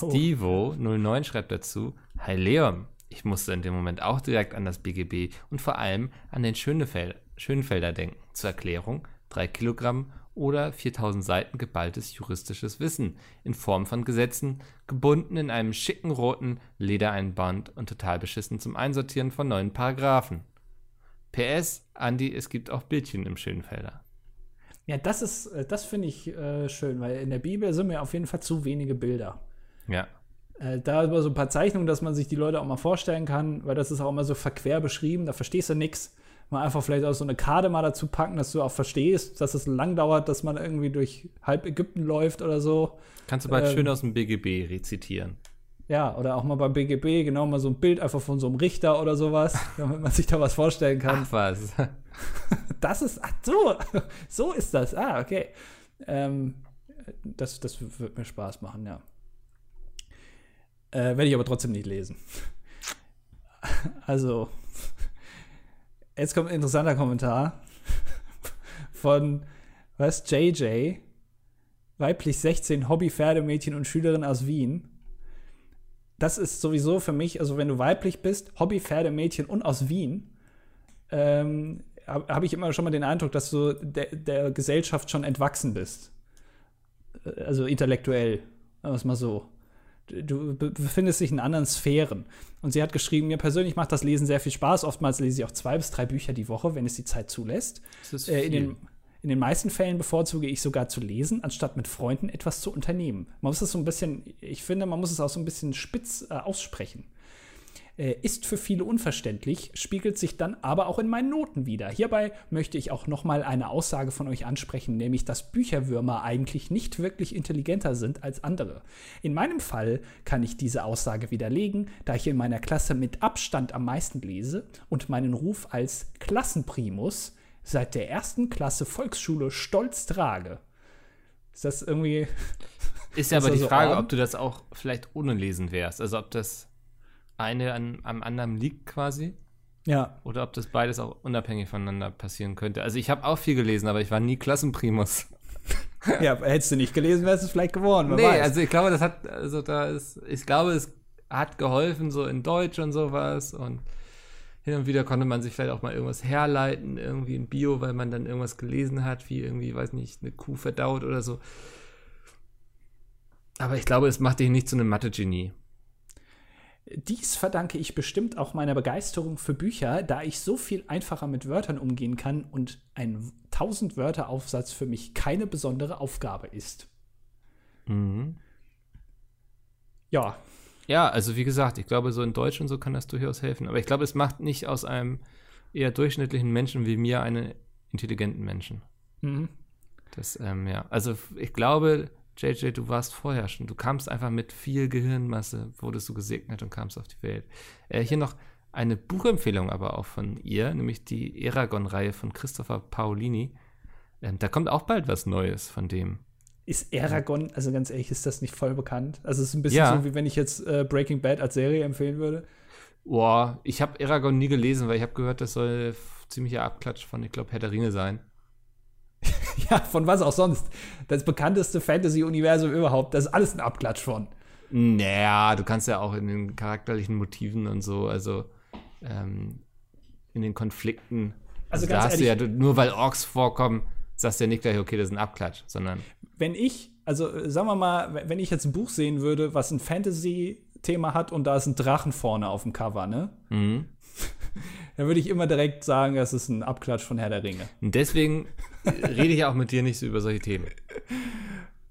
Oh. Stevo09 schreibt dazu: Hi Leom, ich musste in dem Moment auch direkt an das BGB und vor allem an den Schönefeld Schönfelder denken. Zur Erklärung: 3 Kilogramm oder 4000 Seiten geballtes juristisches Wissen in Form von Gesetzen, gebunden in einem schicken roten Ledereinband und total beschissen zum Einsortieren von neuen Paragraphen. PS, Andi, es gibt auch Bildchen im Schönfelder. Ja, das ist, äh, das finde ich äh, schön, weil in der Bibel sind mir auf jeden Fall zu wenige Bilder. Ja. Äh, da immer so ein paar Zeichnungen, dass man sich die Leute auch mal vorstellen kann, weil das ist auch immer so verquer beschrieben, da verstehst du nichts mal einfach vielleicht auch so eine Karte mal dazu packen, dass du auch verstehst, dass es lang dauert, dass man irgendwie durch halb Ägypten läuft oder so. Kannst du bald ähm, schön aus dem BGB rezitieren. Ja, oder auch mal beim BGB, genau mal so ein Bild einfach von so einem Richter oder sowas, damit man sich da was vorstellen kann. Ach was. Das ist, ach so, so ist das. Ah, okay. Ähm, das, das wird mir Spaß machen, ja. Äh, Werde ich aber trotzdem nicht lesen. Also, Jetzt kommt ein interessanter Kommentar von, was, JJ, weiblich 16, Hobby-Pferdemädchen und Schülerin aus Wien. Das ist sowieso für mich, also wenn du weiblich bist, Hobby-Pferdemädchen und aus Wien, ähm, habe hab ich immer schon mal den Eindruck, dass du der, der Gesellschaft schon entwachsen bist. Also intellektuell, sagen wir es mal so du befindest dich in anderen Sphären. Und sie hat geschrieben, mir persönlich macht das Lesen sehr viel Spaß. Oftmals lese ich auch zwei bis drei Bücher die Woche, wenn es die Zeit zulässt. Äh, in, den, in den meisten Fällen bevorzuge ich sogar zu lesen, anstatt mit Freunden etwas zu unternehmen. Man muss es so ein bisschen, ich finde, man muss es auch so ein bisschen spitz äh, aussprechen äh, ist für viele unverständlich, spiegelt sich dann aber auch in meinen Noten wieder. Hierbei möchte ich auch nochmal eine Aussage von euch ansprechen, nämlich dass Bücherwürmer eigentlich nicht wirklich intelligenter sind als andere. In meinem Fall kann ich diese Aussage widerlegen, da ich in meiner Klasse mit Abstand am meisten lese und meinen Ruf als Klassenprimus seit der ersten Klasse Volksschule stolz trage. Ist das irgendwie. Ist ja aber die so Frage, arm? ob du das auch vielleicht ohne Lesen wärst. Also ob das eine an, am anderen liegt quasi. Ja. Oder ob das beides auch unabhängig voneinander passieren könnte. Also ich habe auch viel gelesen, aber ich war nie Klassenprimus. ja, hättest du nicht gelesen, wärst du vielleicht geworden. Nee, weiß. also ich glaube, das hat, also da ist, ich glaube, es hat geholfen, so in Deutsch und sowas. Und hin und wieder konnte man sich vielleicht auch mal irgendwas herleiten, irgendwie in Bio, weil man dann irgendwas gelesen hat, wie irgendwie, weiß nicht, eine Kuh verdaut oder so. Aber ich glaube, es macht dich nicht zu einem Mathe-Genie. Dies verdanke ich bestimmt auch meiner Begeisterung für Bücher, da ich so viel einfacher mit Wörtern umgehen kann und ein 1000 Wörter Aufsatz für mich keine besondere Aufgabe ist. Mhm. Ja. Ja, also wie gesagt, ich glaube, so in Deutsch und so kann das durchaus helfen. Aber ich glaube, es macht nicht aus einem eher durchschnittlichen Menschen wie mir einen intelligenten Menschen. Mhm. Das, ähm, ja. Also ich glaube, JJ, du warst vorher schon. Du kamst einfach mit viel Gehirnmasse, wurdest du gesegnet und kamst auf die Welt. Äh, hier noch eine Buchempfehlung aber auch von ihr, nämlich die Eragon-Reihe von Christopher Paolini. Ähm, da kommt auch bald was Neues von dem. Ist Eragon, also ganz ehrlich, ist das nicht voll bekannt? Also es ist ein bisschen ja. so, wie wenn ich jetzt äh, Breaking Bad als Serie empfehlen würde. Boah, ich habe Eragon nie gelesen, weil ich habe gehört, das soll ziemlicher Abklatsch von, ich glaube, Herr der Ringe sein. ja, von was auch sonst. Das bekannteste Fantasy-Universum überhaupt. Das ist alles ein Abklatsch von. Naja, du kannst ja auch in den charakterlichen Motiven und so, also ähm, in den Konflikten. Also, also da hast ehrlich, du ja, nur weil Orks vorkommen, sagst du ja nicht gleich, okay, das ist ein Abklatsch, sondern. Wenn ich, also sagen wir mal, wenn ich jetzt ein Buch sehen würde, was ein Fantasy-Thema hat und da ist ein Drachen vorne auf dem Cover, ne? Mhm. dann würde ich immer direkt sagen, das ist ein Abklatsch von Herr der Ringe. Und deswegen rede ich auch mit dir nicht so über solche Themen.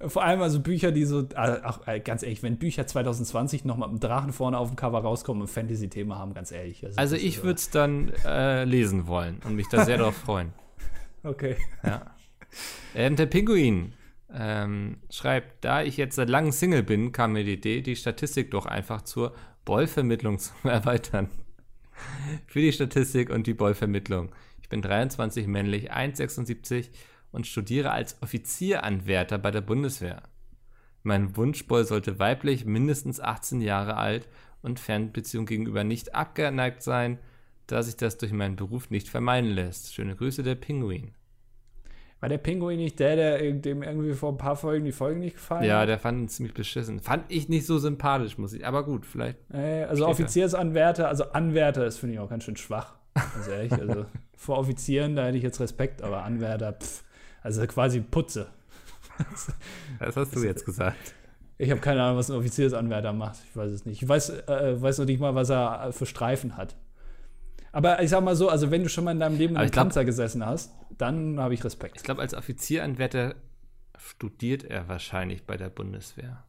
Vor allem also Bücher, die so, ach, äh, ganz ehrlich, wenn Bücher 2020 noch mit einem Drachen vorne auf dem Cover rauskommen und Fantasy-Thema haben, ganz ehrlich. Also, also ich würde es dann äh, lesen wollen und mich da sehr darauf freuen. Okay. Ja. Ähm, der Pinguin ähm, schreibt, da ich jetzt seit langem Single bin, kam mir die Idee, die Statistik doch einfach zur Bollvermittlung zu erweitern. Für die Statistik und die Bollvermittlung. Ich bin 23, männlich, 1,76 und studiere als Offizieranwärter bei der Bundeswehr. Mein Wunschboy sollte weiblich, mindestens 18 Jahre alt und Fernbeziehung gegenüber nicht abgeneigt sein, da sich das durch meinen Beruf nicht vermeiden lässt. Schöne Grüße, der Pinguin. War der Pinguin nicht der, der dem irgendwie vor ein paar Folgen die Folge nicht gefallen Ja, der fand ihn ziemlich beschissen. Fand ich nicht so sympathisch, muss ich. Aber gut, vielleicht. Äh, also Offiziersanwärter, also Anwärter ist, finde ich, auch ganz schön schwach. Also ehrlich, also vor Offizieren, da hätte ich jetzt Respekt, aber Anwärter, pff, also quasi Putze. Das hast du jetzt gesagt. Ich habe keine Ahnung, was ein Offiziersanwärter macht. Ich weiß es nicht. Ich weiß, äh, weiß noch nicht mal, was er für Streifen hat. Aber ich sag mal so, also wenn du schon mal in deinem Leben einem Panzer gesessen hast, dann habe ich Respekt. Ich glaube, als Offizieranwärter studiert er wahrscheinlich bei der Bundeswehr.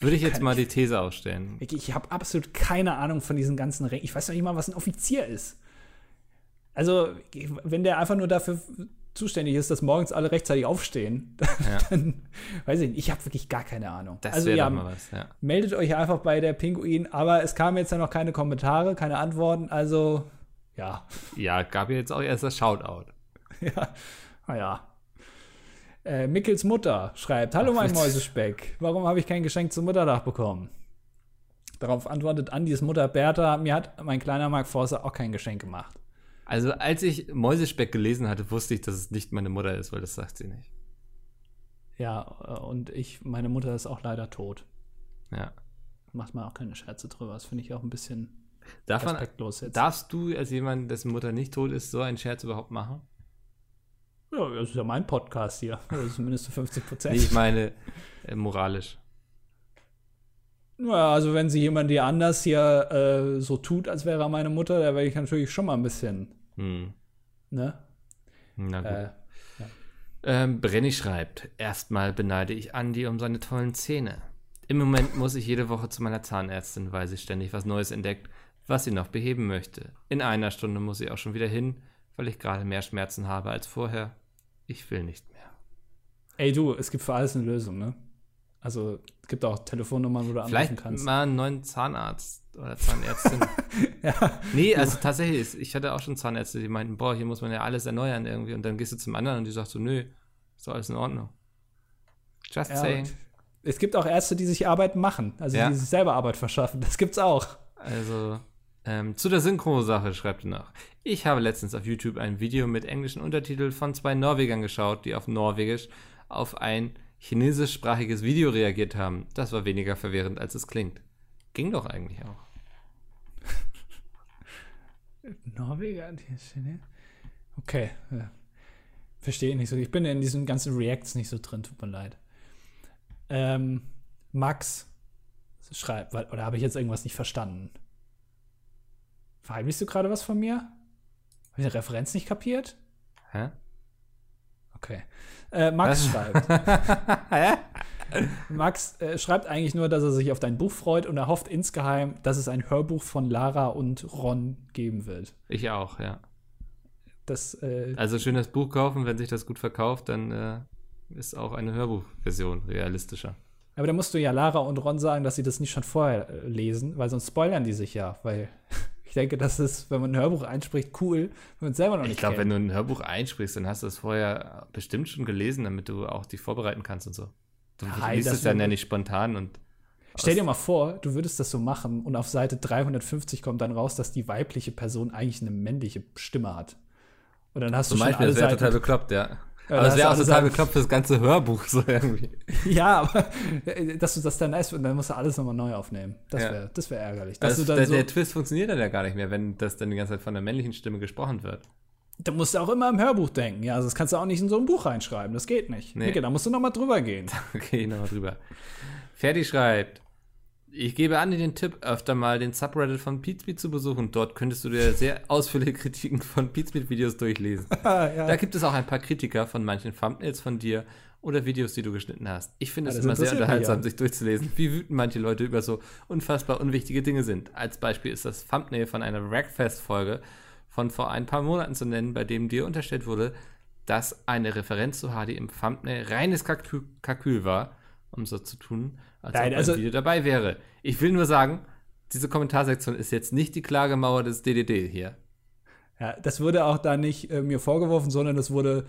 Würde ich jetzt mal die These aufstellen. Ich, ich habe absolut keine Ahnung von diesen ganzen Rängen. Ich weiß noch nicht mal, was ein Offizier ist. Also, wenn der einfach nur dafür zuständig ist, dass morgens alle rechtzeitig aufstehen, ja. dann weiß ich nicht, ich habe wirklich gar keine Ahnung. Das also ja, mal was, ja. meldet euch einfach bei der Pinguin, aber es kamen jetzt ja noch keine Kommentare, keine Antworten, also ja. Ja, gab ja jetzt auch erst das Shoutout. ja, naja. Äh, Mickels Mutter schreibt: Hallo, mein Mäusespeck. Warum habe ich kein Geschenk zum Muttertag bekommen? Darauf antwortet Andis Mutter Bertha: Mir hat mein kleiner Mark Forster auch kein Geschenk gemacht. Also, als ich Mäusespeck gelesen hatte, wusste ich, dass es nicht meine Mutter ist, weil das sagt sie nicht. Ja, äh, und ich, meine Mutter ist auch leider tot. Ja. Macht man auch keine Scherze drüber. Das finde ich auch ein bisschen Darf respektlos jetzt. Darfst du als jemand, dessen Mutter nicht tot ist, so einen Scherz überhaupt machen? Ja, das ist ja mein Podcast hier. Also zumindest zu 50 Prozent. ich meine äh, moralisch. Ja, also wenn sie jemand dir anders hier äh, so tut, als wäre er meine Mutter, da wäre ich natürlich schon mal ein bisschen. Hm. Ne? Na gut. Äh, ja. ähm, Brenny schreibt: Erstmal beneide ich Andi um seine tollen Zähne. Im Moment muss ich jede Woche zu meiner Zahnärztin, weil sie ständig was Neues entdeckt, was sie noch beheben möchte. In einer Stunde muss ich auch schon wieder hin, weil ich gerade mehr Schmerzen habe als vorher. Ich will nicht mehr. Ey du, es gibt für alles eine Lösung, ne? Also es gibt auch Telefonnummern, wo du Vielleicht anrufen kannst. mal einen neuen Zahnarzt oder Zahnärztin. ja. Nee, also tatsächlich, ich hatte auch schon Zahnärzte, die meinten, boah, hier muss man ja alles erneuern irgendwie. Und dann gehst du zum anderen und die sagt so, nö, ist doch alles in Ordnung. Just ja, saying. Es gibt auch Ärzte, die sich Arbeit machen, also ja. die sich selber Arbeit verschaffen. Das gibt's auch. Also, ähm, zu der Synchro-Sache schreibt er nach. Ich habe letztens auf YouTube ein Video mit englischen Untertiteln von zwei Norwegern geschaut, die auf Norwegisch auf ein chinesischsprachiges Video reagiert haben. Das war weniger verwirrend, als es klingt. Ging doch eigentlich auch. Norweger, Okay. Ja. Verstehe nicht so. Ich bin in diesen ganzen Reacts nicht so drin, tut mir leid. Ähm, Max schreibt, oder habe ich jetzt irgendwas nicht verstanden? Verheimlichst du gerade was von mir? Habe ich eine Referenz nicht kapiert? Hä? Okay. Äh, Max schreibt. Max äh, schreibt eigentlich nur, dass er sich auf dein Buch freut und er hofft insgeheim, dass es ein Hörbuch von Lara und Ron geben wird. Ich auch, ja. Das, äh, also schön das Buch kaufen, wenn sich das gut verkauft, dann äh, ist auch eine Hörbuchversion realistischer. Aber da musst du ja Lara und Ron sagen, dass sie das nicht schon vorher lesen, weil sonst spoilern die sich ja, weil ich denke, das ist, wenn man ein Hörbuch einspricht, cool, wenn man es selber noch nicht Ich glaube, wenn du ein Hörbuch einsprichst, dann hast du es vorher bestimmt schon gelesen, damit du auch dich vorbereiten kannst und so. Du, Nein, liest es dann ja nicht spontan und. Stell dir mal vor, du würdest das so machen und auf Seite 350 kommt dann raus, dass die weibliche Person eigentlich eine männliche Stimme hat. Und dann hast Zum du schon Beispiel, alle das wäre total bekloppt, ja. Ja, aber es wäre auch total bekloppt für das ganze Hörbuch so irgendwie. ja, aber äh, dass du das dann nice und dann musst du alles nochmal neu aufnehmen. Das wäre ja. das wär ärgerlich. Das, so der, der, Twist funktioniert dann ja gar nicht mehr, wenn das dann die ganze Zeit von der männlichen Stimme gesprochen wird. Da musst du auch immer im Hörbuch denken. Ja, also das kannst du auch nicht in so ein Buch reinschreiben. Das geht nicht. Nee. Nicke, da musst du nochmal drüber gehen. okay, nochmal drüber. Fertig schreibt. Ich gebe Andi den Tipp, öfter mal den Subreddit von Pizmeet zu besuchen. Dort könntest du dir sehr ausführliche Kritiken von Pizmeet-Videos durchlesen. ja. Da gibt es auch ein paar Kritiker von manchen Thumbnails von dir oder Videos, die du geschnitten hast. Ich finde es immer sehr unterhaltsam, sich durchzulesen, wie wütend manche Leute über so unfassbar unwichtige Dinge sind. Als Beispiel ist das Thumbnail von einer Rackfest-Folge von vor ein paar Monaten zu nennen, bei dem dir unterstellt wurde, dass eine Referenz zu HD im Thumbnail reines Kalkül war, um so zu tun, als Nein, ob also- ein Video dabei wäre. Ich will nur sagen, diese Kommentarsektion ist jetzt nicht die Klagemauer des DDD hier. Ja, das wurde auch da nicht äh, mir vorgeworfen, sondern das wurde,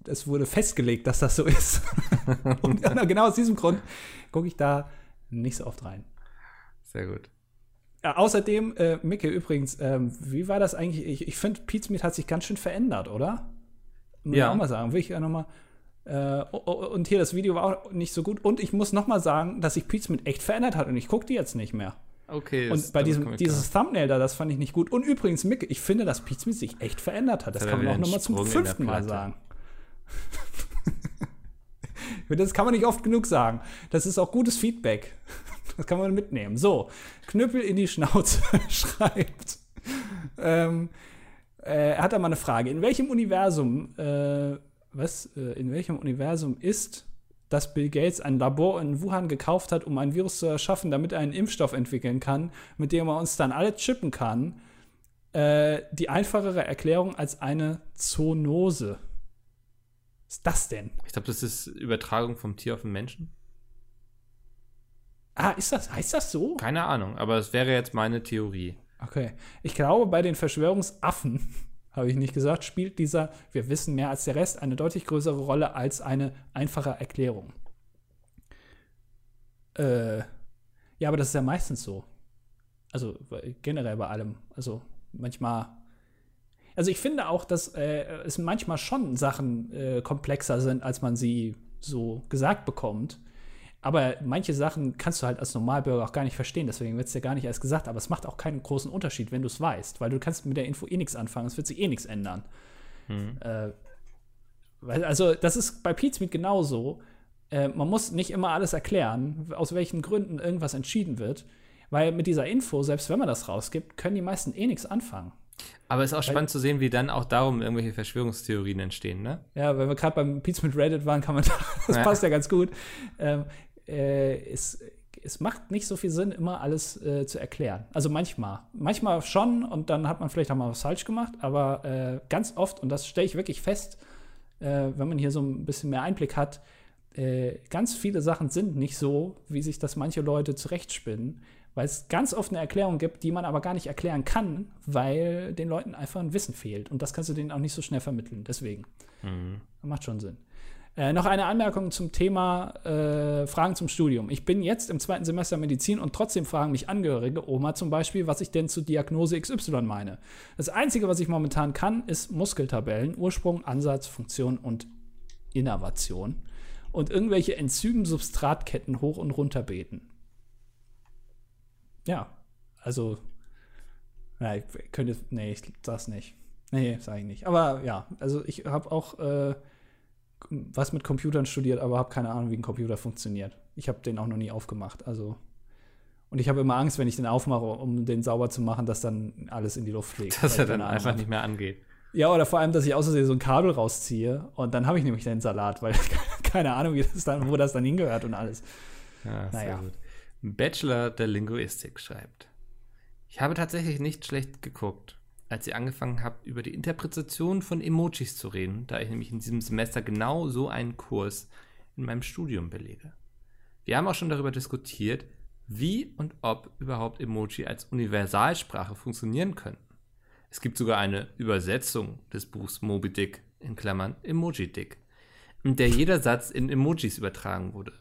das wurde festgelegt, dass das so ist. Und genau aus diesem Grund gucke ich da nicht so oft rein. Sehr gut. Ja, außerdem, äh, Micke, übrigens, ähm, wie war das eigentlich? Ich, ich finde, Smith hat sich ganz schön verändert, oder? Muss Ja. ich auch mal sagen. Will ich ja noch mal, äh, oh, oh, und hier, das Video war auch nicht so gut. Und ich muss noch mal sagen, dass sich Pete Smith echt verändert hat und ich gucke die jetzt nicht mehr. Okay. Und bei diesem dieses Thumbnail da, das fand ich nicht gut. Und übrigens, Micke, ich finde, dass Pete Smith sich echt verändert hat. Das kann man auch wieder noch mal einen zum fünften Mal sagen. Das kann man nicht oft genug sagen. Das ist auch gutes Feedback. Das kann man mitnehmen. So, Knüppel in die Schnauze schreibt. Ähm, äh, er hat da mal eine Frage. In welchem Universum, äh, was, äh, in welchem Universum ist, dass Bill Gates ein Labor in Wuhan gekauft hat, um ein Virus zu erschaffen, damit er einen Impfstoff entwickeln kann, mit dem er uns dann alle chippen kann, äh, die einfachere Erklärung als eine Zoonose? Was ist das denn? Ich glaube, das ist Übertragung vom Tier auf den Menschen. Ah, ist das, heißt das so? Keine Ahnung, aber es wäre jetzt meine Theorie. Okay. Ich glaube, bei den Verschwörungsaffen, habe ich nicht gesagt, spielt dieser Wir wissen mehr als der Rest eine deutlich größere Rolle als eine einfache Erklärung. Äh, ja, aber das ist ja meistens so. Also generell bei allem. Also manchmal. Also ich finde auch, dass äh, es manchmal schon Sachen äh, komplexer sind, als man sie so gesagt bekommt. Aber manche Sachen kannst du halt als Normalbürger auch gar nicht verstehen, deswegen wird es dir gar nicht erst gesagt. Aber es macht auch keinen großen Unterschied, wenn du es weißt, weil du kannst mit der Info eh nichts anfangen, es wird sich eh nichts ändern. Äh, weil, also, das ist bei Smith genauso. Äh, man muss nicht immer alles erklären, aus welchen Gründen irgendwas entschieden wird, weil mit dieser Info, selbst wenn man das rausgibt, können die meisten eh nichts anfangen. Aber es ist auch spannend zu sehen, wie dann auch darum irgendwelche Verschwörungstheorien entstehen, ne? Ja, wenn wir gerade beim Pete Smith Reddit waren, kann man das Ja. passt ja ganz gut. Ähm, äh, es, es macht nicht so viel Sinn, immer alles äh, zu erklären. Also manchmal. Manchmal schon und dann hat man vielleicht auch mal was falsch gemacht, aber äh, ganz oft, und das stelle ich wirklich fest, äh, wenn man hier so ein bisschen mehr Einblick hat, äh, ganz viele Sachen sind nicht so, wie sich das manche Leute zurechtspinnen, weil es ganz oft eine Erklärung gibt, die man aber gar nicht erklären kann, weil den Leuten einfach ein Wissen fehlt. Und das kannst du denen auch nicht so schnell vermitteln. Deswegen. Macht schon Sinn. Äh, noch eine Anmerkung zum Thema äh, Fragen zum Studium. Ich bin jetzt im zweiten Semester Medizin und trotzdem fragen mich Angehörige, Oma zum Beispiel, was ich denn zu Diagnose XY meine. Das Einzige, was ich momentan kann, ist Muskeltabellen, Ursprung, Ansatz, Funktion und Innervation und irgendwelche Enzym-Substratketten hoch und runter beten. Ja, also, ja, ich könnte, nee, ich sag's nicht. Nee, sag ich nicht. Aber ja, also ich habe auch äh, was mit Computern studiert, aber habe keine Ahnung, wie ein Computer funktioniert. Ich habe den auch noch nie aufgemacht. Also und ich habe immer Angst, wenn ich den aufmache, um den sauber zu machen, dass dann alles in die Luft fliegt. Dass er dann Ahnung einfach hab. nicht mehr angeht. Ja, oder vor allem, dass ich aus Versehen so ein Kabel rausziehe und dann habe ich nämlich den Salat, weil keine Ahnung, wie das dann, wo das dann hingehört und alles. Ja, Naja. sehr gut. Bachelor der Linguistik schreibt. Ich habe tatsächlich nicht schlecht geguckt, als ihr angefangen habt, über die Interpretation von Emojis zu reden, da ich nämlich in diesem Semester genau so einen Kurs in meinem Studium belege. Wir haben auch schon darüber diskutiert, wie und ob überhaupt Emoji als Universalsprache funktionieren könnten. Es gibt sogar eine Übersetzung des Buchs Moby Dick in Klammern Emoji Dick, in der jeder Satz in Emojis übertragen wurde.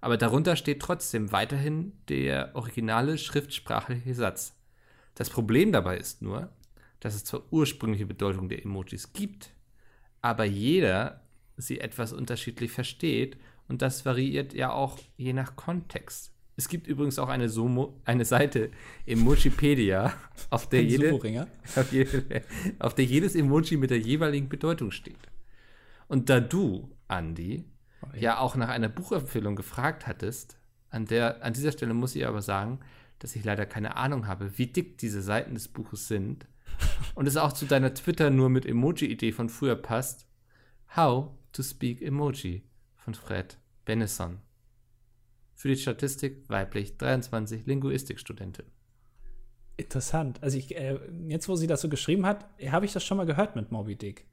Aber darunter steht trotzdem weiterhin der originale schriftsprachliche Satz. Das Problem dabei ist nur, dass es zwar ursprüngliche Bedeutung der Emojis gibt, aber jeder sie etwas unterschiedlich versteht und das variiert ja auch je nach Kontext. Es gibt übrigens auch eine, Somo, eine Seite Emojipedia, auf der, jede, auf, jede, auf der jedes Emoji mit der jeweiligen Bedeutung steht. Und da du, Andi, ja auch nach einer Buchempfehlung gefragt hattest, an, der, an dieser Stelle muss ich aber sagen, dass ich leider keine Ahnung habe, wie dick diese Seiten des Buches sind und es auch zu deiner Twitter nur mit Emoji-Idee von früher passt. How to speak Emoji von Fred Benesson. Für die Statistik weiblich 23 Linguistikstudentin. Interessant. Also ich, äh, jetzt, wo sie das so geschrieben hat, habe ich das schon mal gehört mit Moby Dick.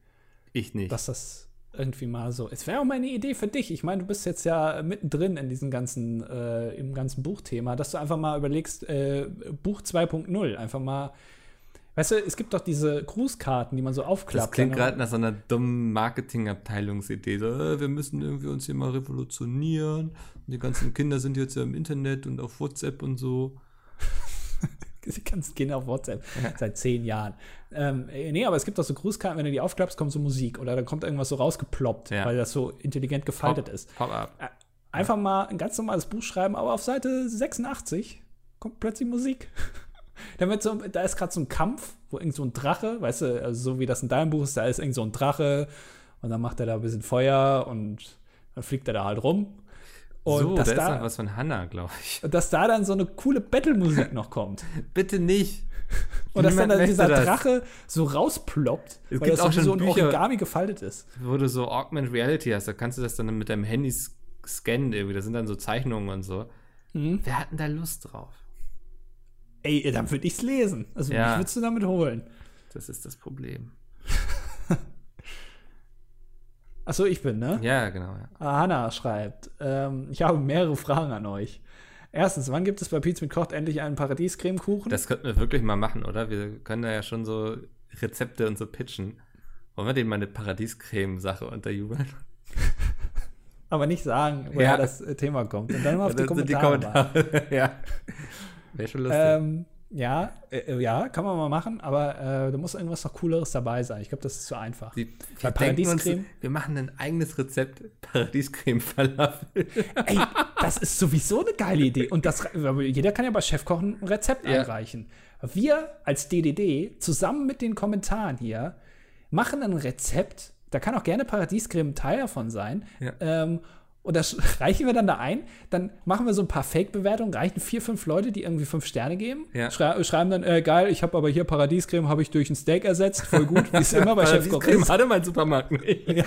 Ich nicht. Dass das irgendwie mal so. Es wäre auch mal eine Idee für dich. Ich meine, du bist jetzt ja mittendrin in diesem ganzen, äh, im ganzen Buchthema, dass du einfach mal überlegst, äh, Buch 2.0, einfach mal. Weißt du, es gibt doch diese Grußkarten, die man so aufklappt. Das klingt gerade nach so einer dummen Marketingabteilungsidee. So, äh, wir müssen irgendwie uns hier mal revolutionieren. Und die ganzen Kinder sind jetzt ja im Internet und auf WhatsApp und so. die ganzen Kinder auf WhatsApp ja. seit zehn Jahren. Ähm, nee, aber es gibt auch so Grußkarten, wenn du die aufklappst, kommt so Musik oder da kommt irgendwas so rausgeploppt, ja. weil das so intelligent gefaltet pop, ist. Pop up. Einfach ja. mal ein ganz normales Buch schreiben, aber auf Seite 86 kommt plötzlich Musik. Damit so, da ist gerade so ein Kampf, wo irgend so ein Drache, weißt du, also so wie das in deinem Buch ist, da ist irgend so ein Drache und dann macht er da ein bisschen Feuer und dann fliegt er da halt rum und so, dass da ist da, noch was von Hannah, glaube ich. Und dass da dann so eine coole Battle-Musik noch kommt. Bitte nicht. Und dass dann, dann dieser das. Drache so rausploppt, es weil das auch schon so ein Bücher, Origami gefaltet ist. Wo du so Augment Reality hast, da kannst du das dann mit deinem Handy scannen irgendwie. Da sind dann so Zeichnungen und so. Mhm. Wer hat denn da Lust drauf? Ey, dann würde ich es lesen. Also, ja. mich würdest du damit holen? Das ist das Problem. Achso, ich bin, ne? Ja, genau. Ja. Ah, Hanna schreibt, ähm, ich habe mehrere Fragen an euch. Erstens, wann gibt es bei Pizza mit Kocht endlich einen Paradiescremekuchen? Das könnten wir wirklich mal machen, oder? Wir können da ja schon so Rezepte und so pitchen. Wollen wir denen mal eine Paradiescreme-Sache unterjubeln? Aber nicht sagen, woher ja. das Thema kommt. Und dann mal auf die Kommentare. Die Kommentare. ja. Wäre schon lustig. Ähm, ja, äh, ja, kann man mal machen, aber äh, da muss irgendwas noch Cooleres dabei sein. Ich glaube, das ist zu einfach. Die, wir, Paradiescreme. wir machen ein eigenes Rezept Paradiescreme-Falafel. Ey, das ist sowieso eine geile Idee. Und das, jeder kann ja bei Chefkochen ein Rezept ja. einreichen. Wir als DDD zusammen mit den Kommentaren hier machen ein Rezept. Da kann auch gerne Paradiescreme Teil davon sein. Ja. Ähm, und das reichen wir dann da ein. Dann machen wir so ein paar Fake-Bewertungen, reichen vier, fünf Leute, die irgendwie fünf Sterne geben. Ja. Schrei schreiben dann, äh, geil, ich habe aber hier Paradiescreme, habe ich durch ein Steak ersetzt. Voll gut, wie es immer bei Chefkoch ist. hatte mein Supermarkt nicht. ja.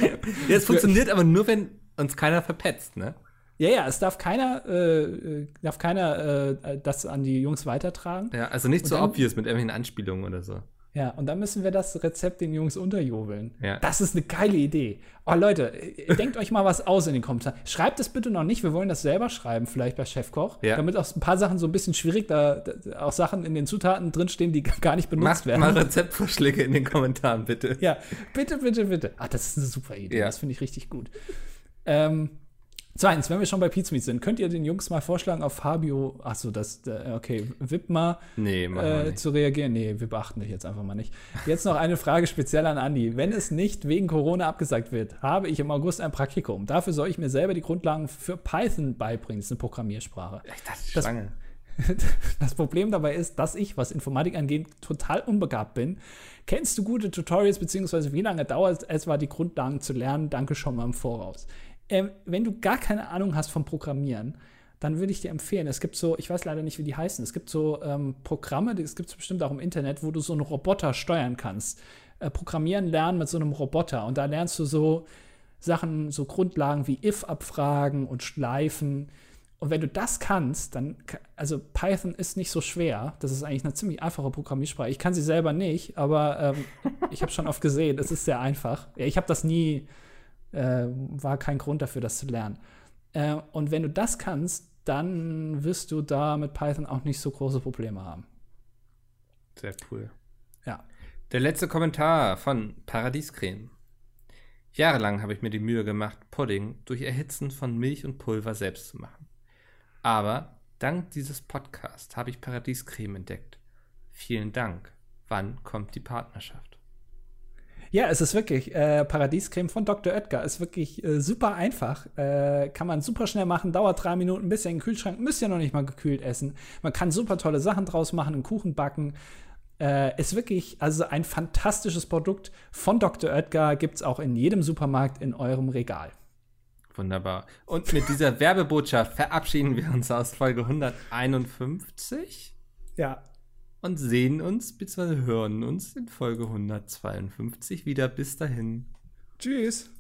ja, es funktioniert aber nur, wenn uns keiner verpetzt, ne? Ja, ja, es darf keiner, äh, darf keiner äh, das an die Jungs weitertragen. Ja, also nicht so obvious mit irgendwelchen Anspielungen oder so. Ja, und dann müssen wir das Rezept den Jungs unterjubeln. Ja. Das ist eine geile Idee. Oh, Leute, denkt euch mal was aus in den Kommentaren. Schreibt es bitte noch nicht. Wir wollen das selber schreiben, vielleicht bei Chefkoch. Ja. Damit auch ein paar Sachen so ein bisschen schwierig, da, da auch Sachen in den Zutaten drinstehen, die gar nicht benutzt Macht werden. Mal Rezeptvorschläge in den Kommentaren, bitte. Ja, bitte, bitte, bitte. Ach, das ist eine super Idee. Ja. Das finde ich richtig gut. Ähm, Zweitens, wenn wir schon bei Pizmeet sind, könnt ihr den Jungs mal vorschlagen, auf Fabio, achso, das, okay, Wipma nee, äh, zu reagieren? Nee, wir beachten dich jetzt einfach mal nicht. Jetzt noch eine Frage speziell an Andi. Wenn es nicht wegen Corona abgesagt wird, habe ich im August ein Praktikum. Dafür soll ich mir selber die Grundlagen für Python beibringen. Das ist eine Programmiersprache. Ich dachte, Schlange. Das, das Problem dabei ist, dass ich, was Informatik angeht, total unbegabt bin. Kennst du gute Tutorials, beziehungsweise wie lange dauert es etwa, die Grundlagen zu lernen? Danke schon mal im Voraus äh, wenn du gar keine Ahnung hast vom Programmieren, dann würde ich dir empfehlen, es gibt so, ich weiß leider nicht, wie die heißen, es gibt so ähm, Programme, das gibt es bestimmt auch im Internet, wo du so einen Roboter steuern kannst. Äh, Programmieren lernen mit so einem Roboter und da lernst du so Sachen, so Grundlagen wie if-Abfragen und Schleifen. Und wenn du das kannst, dann, also Python ist nicht so schwer. Das ist eigentlich eine ziemlich einfache Programmiersprache. Ich kann sie selber nicht, aber ähm, ich habe schon oft gesehen, es ist sehr einfach. Ich habe das nie äh, war kein Grund dafür, das zu lernen. Äh, und wenn du das kannst, dann wirst du da mit Python auch nicht so große Probleme haben. Sehr cool. Ja. Der letzte Kommentar von Paradiescreme. Jahrelang habe ich mir die Mühe gemacht, Pudding durch Erhitzen von Milch und Pulver selbst zu machen. Aber dank dieses Podcasts habe ich Paradiescreme entdeckt. Vielen Dank. Wann kommt die Partnerschaft? Ja, es ist wirklich äh, Paradiescreme von Dr. Oetker. Ist wirklich äh, super einfach. Äh, kann man super schnell machen, dauert drei Minuten, bis in den Kühlschrank. Müsst ihr noch nicht mal gekühlt essen. Man kann super tolle Sachen draus machen, einen Kuchen backen. Äh, ist wirklich also ein fantastisches Produkt von Dr. Oetker. Gibt es auch in jedem Supermarkt in eurem Regal. Wunderbar. Und mit dieser Werbebotschaft verabschieden wir uns aus Folge 151. Ja, und sehen uns bzw. hören uns in Folge 152 wieder. Bis dahin. Tschüss.